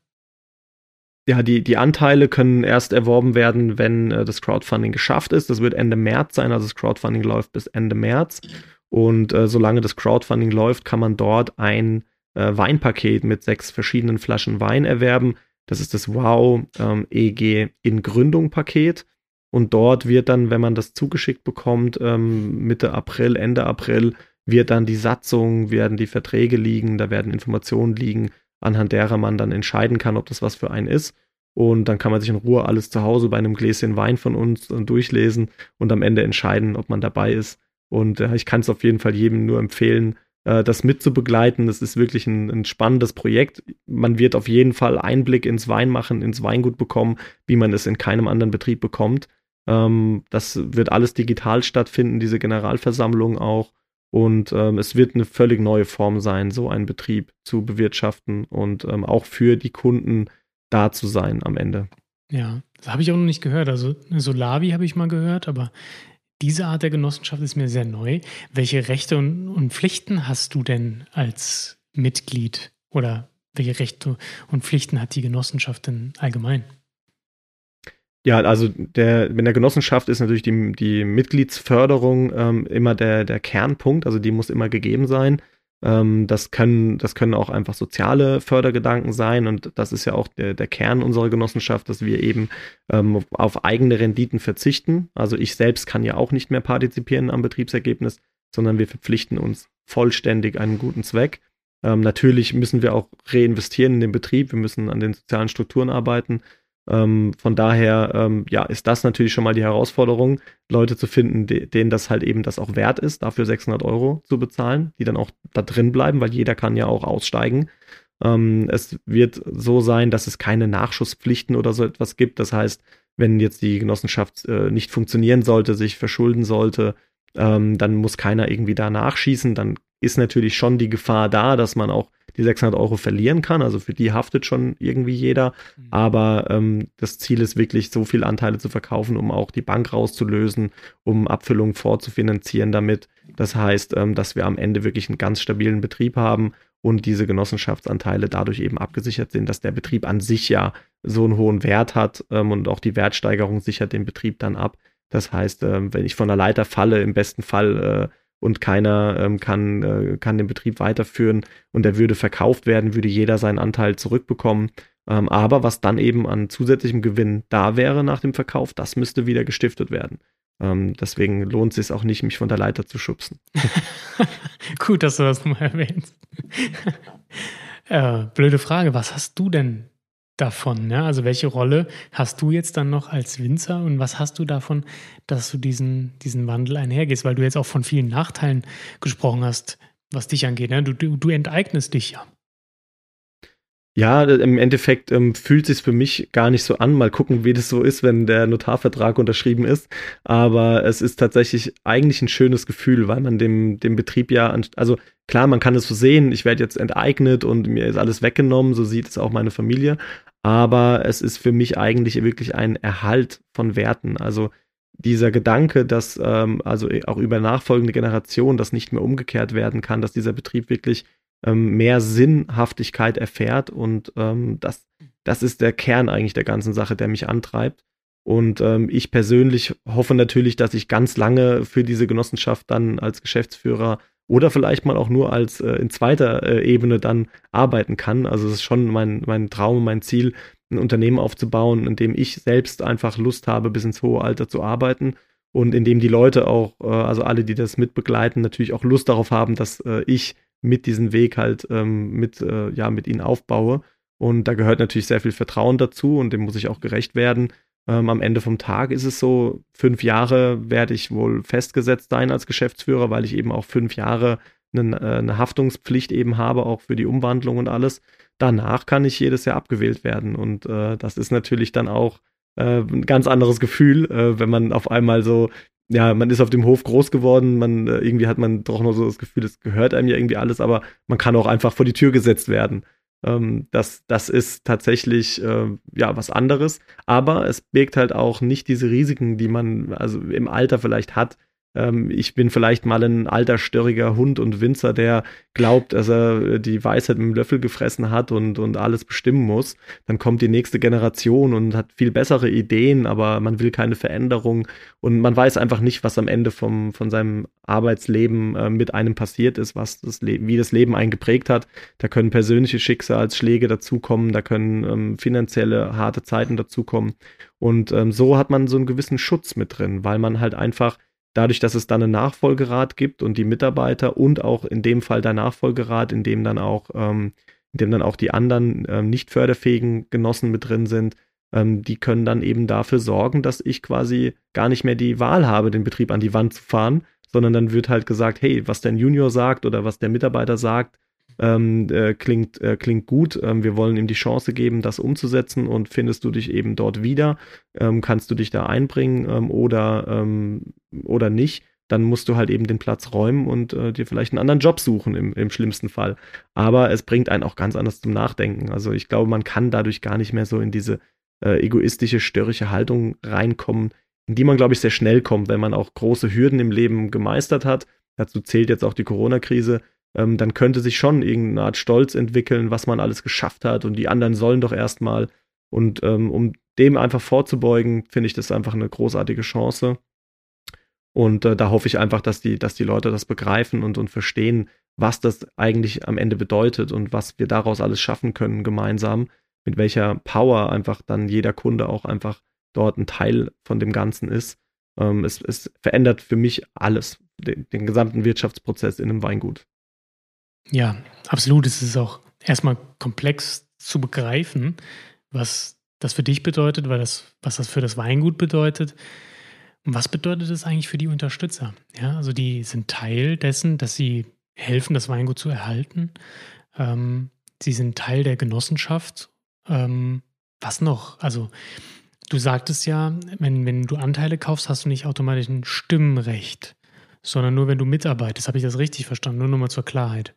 Ja, die, die Anteile können erst erworben werden, wenn äh, das Crowdfunding geschafft ist. Das wird Ende März sein, also das Crowdfunding läuft bis Ende März. Und äh, solange das Crowdfunding läuft, kann man dort ein äh, Weinpaket mit sechs verschiedenen Flaschen Wein erwerben. Das ist das Wow ähm, EG in Gründung Paket. Und dort wird dann, wenn man das zugeschickt bekommt, ähm, Mitte April, Ende April, wird dann die Satzung, werden die Verträge liegen, da werden Informationen liegen, anhand derer man dann entscheiden kann, ob das was für einen ist. Und dann kann man sich in Ruhe alles zu Hause bei einem Gläschen Wein von uns äh, durchlesen und am Ende entscheiden, ob man dabei ist. Und äh, ich kann es auf jeden Fall jedem nur empfehlen, äh, das mitzubegleiten. Das ist wirklich ein, ein, spannendes Projekt. Man wird auf jeden Fall Einblick ins Weinmachen, ins Weingut bekommen, wie man es in keinem anderen Betrieb bekommt. Ähm, das wird alles digital stattfinden, diese Generalversammlung auch. Und ähm, es wird eine völlig neue Form sein, so einen Betrieb zu bewirtschaften und ähm, auch für die Kunden da zu sein am Ende. Ja, das habe ich auch noch nicht gehört. Also Solavi habe ich mal gehört, aber diese Art der Genossenschaft ist mir sehr neu. Welche Rechte und, und Pflichten hast du denn als Mitglied oder welche Rechte und Pflichten hat die Genossenschaft denn allgemein? Ja, also der, in der Genossenschaft ist natürlich die, die Mitgliedsförderung ähm, immer der, der Kernpunkt, also die muss immer gegeben sein. Ähm, das, können, das können auch einfach soziale Fördergedanken sein und das ist ja auch der, der Kern unserer Genossenschaft, dass wir eben ähm, auf eigene Renditen verzichten. Also ich selbst kann ja auch nicht mehr partizipieren am Betriebsergebnis, sondern wir verpflichten uns vollständig einen guten Zweck. Ähm, natürlich müssen wir auch reinvestieren in den Betrieb, wir müssen an den sozialen Strukturen arbeiten. Ähm, von daher, ähm, ja, ist das natürlich schon mal die Herausforderung, Leute zu finden, de denen das halt eben das auch wert ist, dafür 600 Euro zu bezahlen, die dann auch da drin bleiben, weil jeder kann ja auch aussteigen. Ähm, es wird so sein, dass es keine Nachschusspflichten oder so etwas gibt. Das heißt, wenn jetzt die Genossenschaft äh, nicht funktionieren sollte, sich verschulden sollte, ähm, dann muss keiner irgendwie da nachschießen. Dann ist natürlich schon die Gefahr da, dass man auch die 600 Euro verlieren kann. Also für die haftet schon irgendwie jeder. Mhm. Aber ähm, das Ziel ist wirklich, so viele Anteile zu verkaufen, um auch die Bank rauszulösen, um Abfüllungen vorzufinanzieren damit. Das heißt, ähm, dass wir am Ende wirklich einen ganz stabilen Betrieb haben und diese Genossenschaftsanteile dadurch eben abgesichert sind, dass der Betrieb an sich ja so einen hohen Wert hat ähm, und auch die Wertsteigerung sichert den Betrieb dann ab. Das heißt, äh, wenn ich von der Leiter falle, im besten Fall äh, und keiner ähm, kann, äh, kann den Betrieb weiterführen und er würde verkauft werden, würde jeder seinen Anteil zurückbekommen. Ähm, aber was dann eben an zusätzlichem Gewinn da wäre nach dem Verkauf, das müsste wieder gestiftet werden. Ähm, deswegen lohnt es sich auch nicht, mich von der Leiter zu schubsen. Gut, dass du das nochmal erwähnst. äh, blöde Frage, was hast du denn davon? Ja? Also welche Rolle hast du jetzt dann noch als Winzer und was hast du davon, dass du diesen, diesen Wandel einhergehst? Weil du jetzt auch von vielen Nachteilen gesprochen hast, was dich angeht. Ne? Du, du, du enteignest dich ja. Ja, im Endeffekt ähm, fühlt sich für mich gar nicht so an. Mal gucken, wie das so ist, wenn der Notarvertrag unterschrieben ist. Aber es ist tatsächlich eigentlich ein schönes Gefühl, weil man dem, dem Betrieb ja, also klar, man kann es so sehen, ich werde jetzt enteignet und mir ist alles weggenommen, so sieht es auch meine Familie aber es ist für mich eigentlich wirklich ein Erhalt von Werten. Also dieser Gedanke, dass ähm, also auch über nachfolgende Generationen das nicht mehr umgekehrt werden kann, dass dieser Betrieb wirklich ähm, mehr Sinnhaftigkeit erfährt und ähm, das, das ist der Kern eigentlich der ganzen Sache, der mich antreibt. Und ähm, ich persönlich hoffe natürlich, dass ich ganz lange für diese Genossenschaft dann als Geschäftsführer oder vielleicht mal auch nur als äh, in zweiter äh, Ebene dann arbeiten kann. Also es ist schon mein, mein Traum, mein Ziel, ein Unternehmen aufzubauen, in dem ich selbst einfach Lust habe, bis ins hohe Alter zu arbeiten und in dem die Leute auch, äh, also alle, die das mitbegleiten, natürlich auch Lust darauf haben, dass äh, ich mit diesem Weg halt ähm, mit, äh, ja, mit ihnen aufbaue. Und da gehört natürlich sehr viel Vertrauen dazu und dem muss ich auch gerecht werden. Ähm, am Ende vom Tag ist es so, fünf Jahre werde ich wohl festgesetzt sein als Geschäftsführer, weil ich eben auch fünf Jahre eine, äh, eine Haftungspflicht eben habe, auch für die Umwandlung und alles. Danach kann ich jedes Jahr abgewählt werden. Und äh, das ist natürlich dann auch äh, ein ganz anderes Gefühl, äh, wenn man auf einmal so, ja, man ist auf dem Hof groß geworden, man äh, irgendwie hat man doch noch so das Gefühl, es gehört einem ja irgendwie alles, aber man kann auch einfach vor die Tür gesetzt werden. Ähm, das, das ist tatsächlich äh, ja was anderes, aber es birgt halt auch nicht diese Risiken, die man also im Alter vielleicht hat, ähm, ich bin vielleicht mal ein alter, störriger Hund und Winzer, der glaubt, dass er die Weisheit mit dem Löffel gefressen hat und, und alles bestimmen muss. Dann kommt die nächste Generation und hat viel bessere Ideen, aber man will keine Veränderung und man weiß einfach nicht, was am Ende vom, von seinem Arbeitsleben äh, mit einem passiert ist, was das Leben, wie das Leben einen geprägt hat. Da können persönliche Schicksalsschläge dazukommen, da können ähm, finanzielle harte Zeiten dazukommen. Und ähm, so hat man so einen gewissen Schutz mit drin, weil man halt einfach dadurch, dass es dann einen Nachfolgerat gibt und die Mitarbeiter und auch in dem Fall der Nachfolgerat, in dem dann auch, ähm, in dem dann auch die anderen ähm, nicht förderfähigen Genossen mit drin sind, ähm, die können dann eben dafür sorgen, dass ich quasi gar nicht mehr die Wahl habe, den Betrieb an die Wand zu fahren, sondern dann wird halt gesagt, hey, was der Junior sagt oder was der Mitarbeiter sagt, ähm, äh, klingt, äh, klingt gut. Ähm, wir wollen ihm die Chance geben, das umzusetzen und findest du dich eben dort wieder, ähm, kannst du dich da einbringen ähm, oder, ähm, oder nicht, dann musst du halt eben den Platz räumen und äh, dir vielleicht einen anderen Job suchen im, im schlimmsten Fall. Aber es bringt einen auch ganz anders zum Nachdenken. Also ich glaube, man kann dadurch gar nicht mehr so in diese äh, egoistische, störrische Haltung reinkommen, in die man, glaube ich, sehr schnell kommt, wenn man auch große Hürden im Leben gemeistert hat. Dazu zählt jetzt auch die Corona-Krise. Ähm, dann könnte sich schon irgendeine Art Stolz entwickeln, was man alles geschafft hat und die anderen sollen doch erstmal. Und ähm, um dem einfach vorzubeugen, finde ich das einfach eine großartige Chance. Und äh, da hoffe ich einfach, dass die, dass die Leute das begreifen und, und verstehen, was das eigentlich am Ende bedeutet und was wir daraus alles schaffen können gemeinsam, mit welcher Power einfach dann jeder Kunde auch einfach dort ein Teil von dem Ganzen ist. Ähm, es, es verändert für mich alles, den, den gesamten Wirtschaftsprozess in einem Weingut. Ja, absolut. Es ist auch erstmal komplex zu begreifen, was das für dich bedeutet, weil das, was das für das Weingut bedeutet. Und was bedeutet das eigentlich für die Unterstützer? Ja, also die sind Teil dessen, dass sie helfen, das Weingut zu erhalten. Ähm, sie sind Teil der Genossenschaft. Ähm, was noch? Also du sagtest ja, wenn, wenn du Anteile kaufst, hast du nicht automatisch ein Stimmrecht, sondern nur wenn du mitarbeitest. Habe ich das richtig verstanden? Nur nochmal zur Klarheit.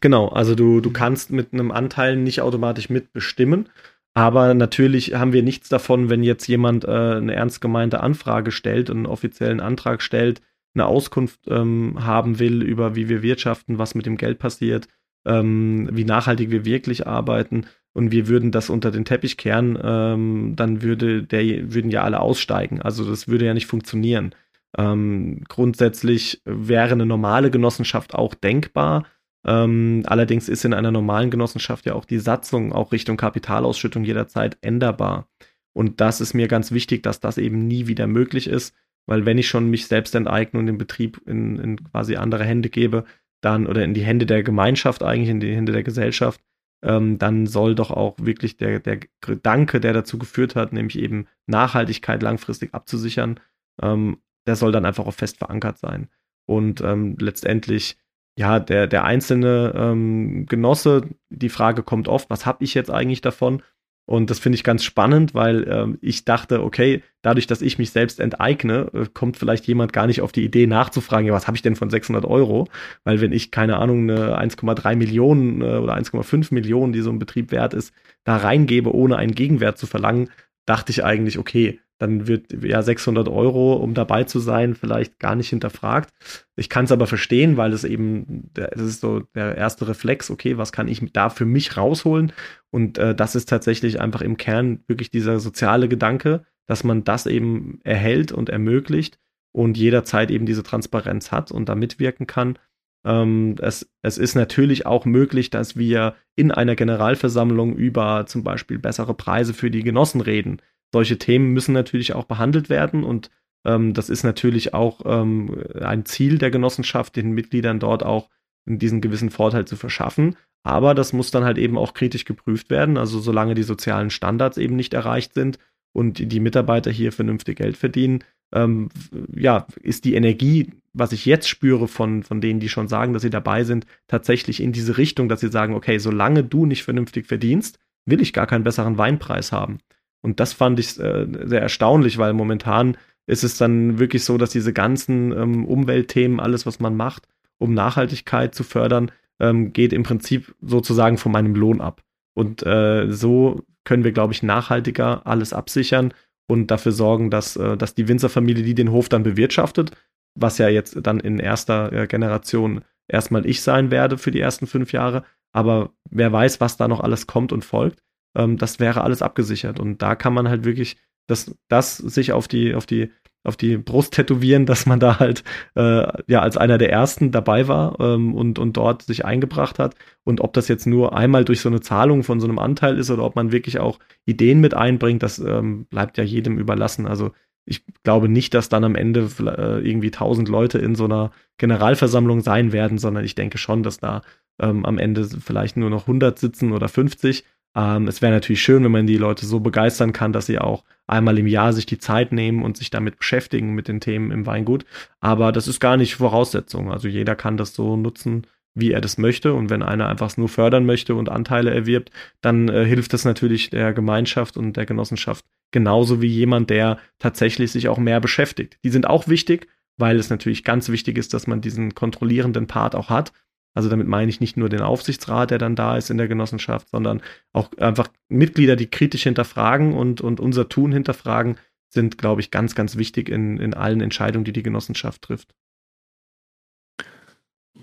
Genau, also du, du kannst mit einem Anteil nicht automatisch mitbestimmen, aber natürlich haben wir nichts davon, wenn jetzt jemand äh, eine ernst gemeinte Anfrage stellt, einen offiziellen Antrag stellt, eine Auskunft ähm, haben will über wie wir wirtschaften, was mit dem Geld passiert, ähm, wie nachhaltig wir wirklich arbeiten und wir würden das unter den Teppich kehren, ähm, dann würde der, würden ja alle aussteigen. Also das würde ja nicht funktionieren. Ähm, grundsätzlich wäre eine normale Genossenschaft auch denkbar. Ähm, allerdings ist in einer normalen Genossenschaft ja auch die Satzung auch Richtung Kapitalausschüttung jederzeit änderbar. Und das ist mir ganz wichtig, dass das eben nie wieder möglich ist, weil wenn ich schon mich selbst enteigne und den Betrieb in, in quasi andere Hände gebe, dann oder in die Hände der Gemeinschaft eigentlich, in die Hände der Gesellschaft, ähm, dann soll doch auch wirklich der, der Gedanke, der dazu geführt hat, nämlich eben Nachhaltigkeit langfristig abzusichern, ähm, der soll dann einfach auch fest verankert sein. Und ähm, letztendlich, ja, der, der einzelne ähm, Genosse, die Frage kommt oft, was habe ich jetzt eigentlich davon? Und das finde ich ganz spannend, weil ähm, ich dachte, okay, dadurch, dass ich mich selbst enteigne, äh, kommt vielleicht jemand gar nicht auf die Idee nachzufragen, ja, was habe ich denn von 600 Euro? Weil wenn ich, keine Ahnung, eine 1,3 Millionen äh, oder 1,5 Millionen, die so ein Betrieb wert ist, da reingebe, ohne einen Gegenwert zu verlangen, dachte ich eigentlich, okay, dann wird ja 600 Euro, um dabei zu sein, vielleicht gar nicht hinterfragt. Ich kann es aber verstehen, weil es eben, das ist so der erste Reflex, okay, was kann ich da für mich rausholen? Und äh, das ist tatsächlich einfach im Kern wirklich dieser soziale Gedanke, dass man das eben erhält und ermöglicht und jederzeit eben diese Transparenz hat und da mitwirken kann. Ähm, es, es ist natürlich auch möglich, dass wir in einer Generalversammlung über zum Beispiel bessere Preise für die Genossen reden solche Themen müssen natürlich auch behandelt werden und ähm, das ist natürlich auch ähm, ein Ziel der Genossenschaft, den Mitgliedern dort auch diesen gewissen Vorteil zu verschaffen. Aber das muss dann halt eben auch kritisch geprüft werden. Also solange die sozialen Standards eben nicht erreicht sind und die Mitarbeiter hier vernünftig Geld verdienen, ähm, ja, ist die Energie, was ich jetzt spüre von, von denen, die schon sagen, dass sie dabei sind, tatsächlich in diese Richtung, dass sie sagen, okay, solange du nicht vernünftig verdienst, will ich gar keinen besseren Weinpreis haben. Und das fand ich äh, sehr erstaunlich, weil momentan ist es dann wirklich so, dass diese ganzen ähm, Umweltthemen, alles, was man macht, um Nachhaltigkeit zu fördern, ähm, geht im Prinzip sozusagen von meinem Lohn ab. Und äh, so können wir, glaube ich, nachhaltiger alles absichern und dafür sorgen, dass, äh, dass die Winzerfamilie, die den Hof dann bewirtschaftet, was ja jetzt dann in erster äh, Generation erstmal ich sein werde für die ersten fünf Jahre, aber wer weiß, was da noch alles kommt und folgt, ähm, das wäre alles abgesichert. Und da kann man halt wirklich das, das sich auf die, auf die, auf die Brust tätowieren, dass man da halt äh, ja als einer der ersten dabei war ähm, und, und dort sich eingebracht hat. Und ob das jetzt nur einmal durch so eine Zahlung von so einem Anteil ist oder ob man wirklich auch Ideen mit einbringt, das ähm, bleibt ja jedem überlassen. Also ich glaube nicht, dass dann am Ende äh, irgendwie tausend Leute in so einer Generalversammlung sein werden, sondern ich denke schon, dass da ähm, am Ende vielleicht nur noch 100 sitzen oder 50 ähm, es wäre natürlich schön, wenn man die Leute so begeistern kann, dass sie auch einmal im Jahr sich die Zeit nehmen und sich damit beschäftigen mit den Themen im Weingut. Aber das ist gar nicht Voraussetzung. Also jeder kann das so nutzen, wie er das möchte. Und wenn einer einfach nur fördern möchte und Anteile erwirbt, dann äh, hilft das natürlich der Gemeinschaft und der Genossenschaft genauso wie jemand, der tatsächlich sich auch mehr beschäftigt. Die sind auch wichtig, weil es natürlich ganz wichtig ist, dass man diesen kontrollierenden Part auch hat. Also damit meine ich nicht nur den Aufsichtsrat, der dann da ist in der Genossenschaft, sondern auch einfach Mitglieder, die kritisch hinterfragen und, und unser Tun hinterfragen. sind, glaube ich, ganz, ganz wichtig in, in allen Entscheidungen, die die Genossenschaft trifft.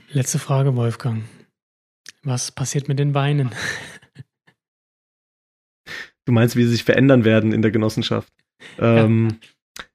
Letzte Frage, Wolfgang. Was passiert mit den Weinen? Du meinst, wie sie sich verändern werden in der Genossenschaft? Ja. Ähm,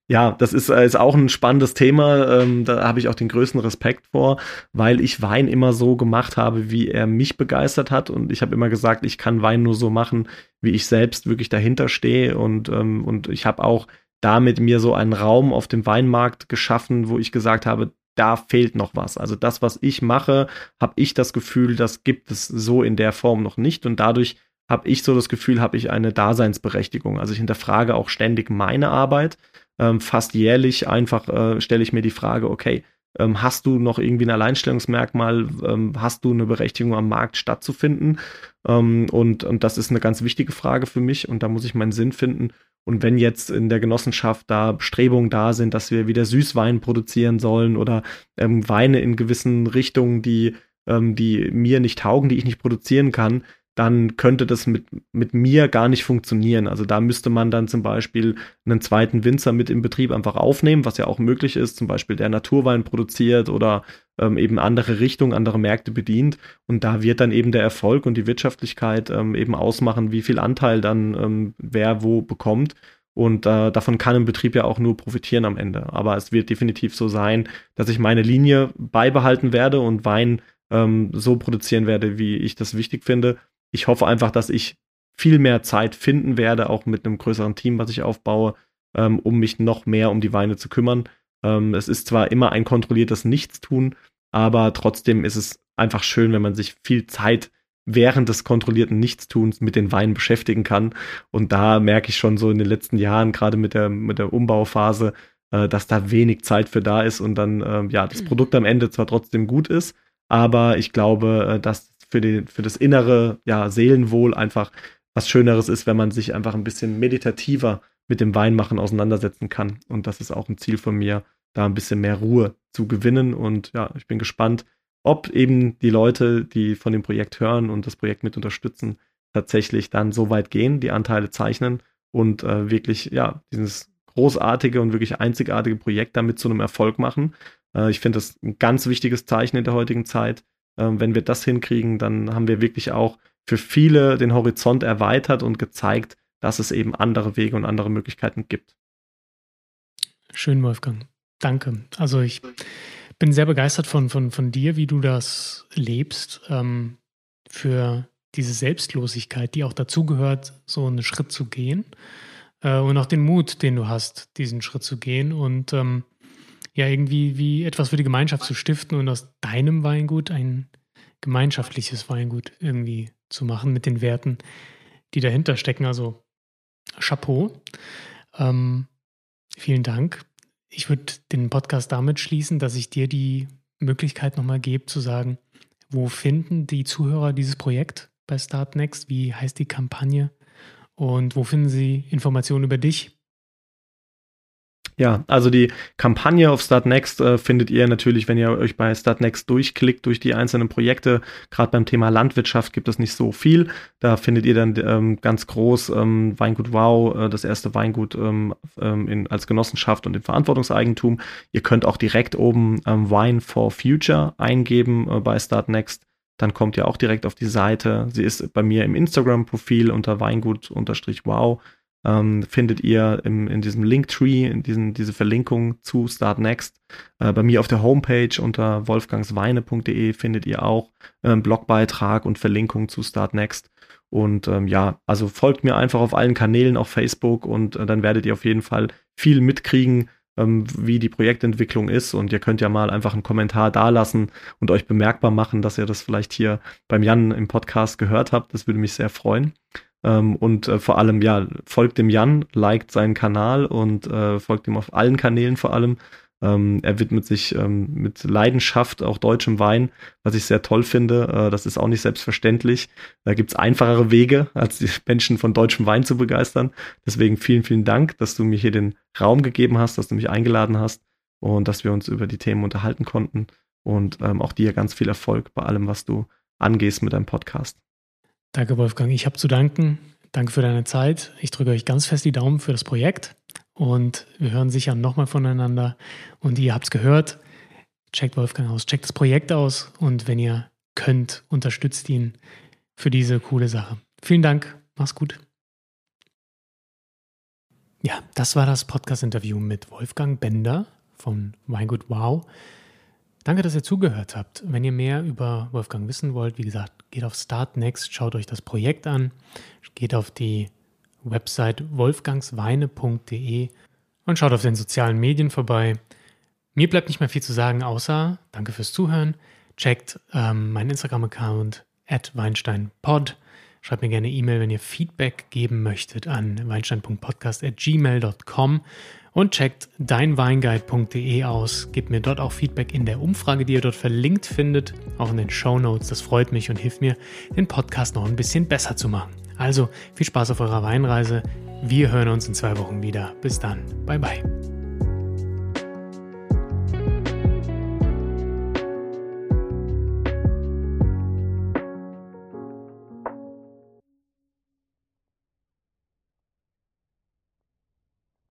ja, das ist, ist auch ein spannendes Thema. Ähm, da habe ich auch den größten Respekt vor, weil ich Wein immer so gemacht habe, wie er mich begeistert hat. Und ich habe immer gesagt, ich kann Wein nur so machen, wie ich selbst wirklich dahinter stehe. Und, ähm, und ich habe auch damit mir so einen Raum auf dem Weinmarkt geschaffen, wo ich gesagt habe, da fehlt noch was. Also das, was ich mache, habe ich das Gefühl, das gibt es so in der Form noch nicht. Und dadurch habe ich so das Gefühl, habe ich eine Daseinsberechtigung. Also ich hinterfrage auch ständig meine Arbeit. Ähm, fast jährlich einfach äh, stelle ich mir die Frage, okay, ähm, hast du noch irgendwie ein Alleinstellungsmerkmal? Ähm, hast du eine Berechtigung am Markt stattzufinden? Ähm, und, und das ist eine ganz wichtige Frage für mich und da muss ich meinen Sinn finden. Und wenn jetzt in der Genossenschaft da Bestrebungen da sind, dass wir wieder Süßwein produzieren sollen oder ähm, Weine in gewissen Richtungen, die, ähm, die mir nicht taugen, die ich nicht produzieren kann, dann könnte das mit, mit mir gar nicht funktionieren. Also da müsste man dann zum Beispiel einen zweiten Winzer mit im Betrieb einfach aufnehmen, was ja auch möglich ist, zum Beispiel der Naturwein produziert oder ähm, eben andere Richtungen, andere Märkte bedient. Und da wird dann eben der Erfolg und die Wirtschaftlichkeit ähm, eben ausmachen, wie viel Anteil dann ähm, wer wo bekommt. Und äh, davon kann ein Betrieb ja auch nur profitieren am Ende. Aber es wird definitiv so sein, dass ich meine Linie beibehalten werde und Wein ähm, so produzieren werde, wie ich das wichtig finde ich hoffe einfach, dass ich viel mehr Zeit finden werde, auch mit einem größeren Team, was ich aufbaue, ähm, um mich noch mehr um die Weine zu kümmern. Ähm, es ist zwar immer ein kontrolliertes Nichtstun, aber trotzdem ist es einfach schön, wenn man sich viel Zeit während des kontrollierten Nichtstuns mit den Weinen beschäftigen kann. Und da merke ich schon so in den letzten Jahren, gerade mit der, mit der Umbauphase, äh, dass da wenig Zeit für da ist und dann, äh, ja, das mhm. Produkt am Ende zwar trotzdem gut ist, aber ich glaube, äh, dass für, die, für das innere ja, Seelenwohl einfach was Schöneres ist, wenn man sich einfach ein bisschen meditativer mit dem Weinmachen auseinandersetzen kann. Und das ist auch ein Ziel von mir, da ein bisschen mehr Ruhe zu gewinnen. Und ja, ich bin gespannt, ob eben die Leute, die von dem Projekt hören und das Projekt mit unterstützen, tatsächlich dann so weit gehen, die Anteile zeichnen und äh, wirklich, ja, dieses großartige und wirklich einzigartige Projekt damit zu einem Erfolg machen. Äh, ich finde das ein ganz wichtiges Zeichen in der heutigen Zeit, ähm, wenn wir das hinkriegen, dann haben wir wirklich auch für viele den Horizont erweitert und gezeigt, dass es eben andere Wege und andere Möglichkeiten gibt. Schön, Wolfgang. Danke. Also ich bin sehr begeistert von, von, von dir, wie du das lebst, ähm, für diese Selbstlosigkeit, die auch dazugehört, so einen Schritt zu gehen äh, und auch den Mut, den du hast, diesen Schritt zu gehen und ähm, ja irgendwie wie etwas für die Gemeinschaft zu stiften und aus deinem Weingut ein gemeinschaftliches Weingut irgendwie zu machen mit den Werten, die dahinter stecken. Also Chapeau. Ähm, vielen Dank. Ich würde den Podcast damit schließen, dass ich dir die Möglichkeit nochmal gebe zu sagen, wo finden die Zuhörer dieses Projekt bei Start Next? Wie heißt die Kampagne? Und wo finden sie Informationen über dich? Ja, also die Kampagne auf Start Next äh, findet ihr natürlich, wenn ihr euch bei Start Next durchklickt durch die einzelnen Projekte. Gerade beim Thema Landwirtschaft gibt es nicht so viel. Da findet ihr dann ähm, ganz groß ähm, Weingut Wow, äh, das erste Weingut ähm, ähm in, als Genossenschaft und im Verantwortungseigentum. Ihr könnt auch direkt oben ähm, Wine for Future eingeben äh, bei Start Next. Dann kommt ihr auch direkt auf die Seite. Sie ist bei mir im Instagram-Profil unter Weingut-Wow ähm, findet ihr im, in diesem Linktree, in diesen, diese Verlinkung zu Start Next. Äh, bei mir auf der Homepage unter wolfgangsweine.de findet ihr auch äh, Blogbeitrag und Verlinkung zu Start Next. Und ähm, ja, also folgt mir einfach auf allen Kanälen auf Facebook und äh, dann werdet ihr auf jeden Fall viel mitkriegen, ähm, wie die Projektentwicklung ist. Und ihr könnt ja mal einfach einen Kommentar dalassen und euch bemerkbar machen, dass ihr das vielleicht hier beim Jan im Podcast gehört habt. Das würde mich sehr freuen. Ähm, und äh, vor allem, ja, folgt dem Jan, liked seinen Kanal und äh, folgt ihm auf allen Kanälen vor allem. Ähm, er widmet sich ähm, mit Leidenschaft auch deutschem Wein, was ich sehr toll finde. Äh, das ist auch nicht selbstverständlich. Da gibt's einfachere Wege, als die Menschen von deutschem Wein zu begeistern. Deswegen vielen, vielen Dank, dass du mir hier den Raum gegeben hast, dass du mich eingeladen hast und dass wir uns über die Themen unterhalten konnten. Und ähm, auch dir ganz viel Erfolg bei allem, was du angehst mit deinem Podcast. Danke, Wolfgang. Ich habe zu danken. Danke für deine Zeit. Ich drücke euch ganz fest die Daumen für das Projekt und wir hören sicher nochmal voneinander. Und ihr habt es gehört, checkt Wolfgang aus, checkt das Projekt aus und wenn ihr könnt, unterstützt ihn für diese coole Sache. Vielen Dank, mach's gut. Ja, das war das Podcast-Interview mit Wolfgang Bender von Weingut Wow. Danke, dass ihr zugehört habt. Wenn ihr mehr über Wolfgang wissen wollt, wie gesagt, geht auf Start Next, schaut euch das Projekt an, geht auf die Website wolfgangsweine.de und schaut auf den sozialen Medien vorbei. Mir bleibt nicht mehr viel zu sagen, außer danke fürs Zuhören. Checkt ähm, meinen Instagram-Account at weinsteinpod. Schreibt mir gerne E-Mail, wenn ihr Feedback geben möchtet an weinstein.podcast.gmail.com und checkt deinweinguide.de aus. Gebt mir dort auch Feedback in der Umfrage, die ihr dort verlinkt findet, auch in den Show Notes. Das freut mich und hilft mir, den Podcast noch ein bisschen besser zu machen. Also viel Spaß auf eurer Weinreise. Wir hören uns in zwei Wochen wieder. Bis dann. Bye bye.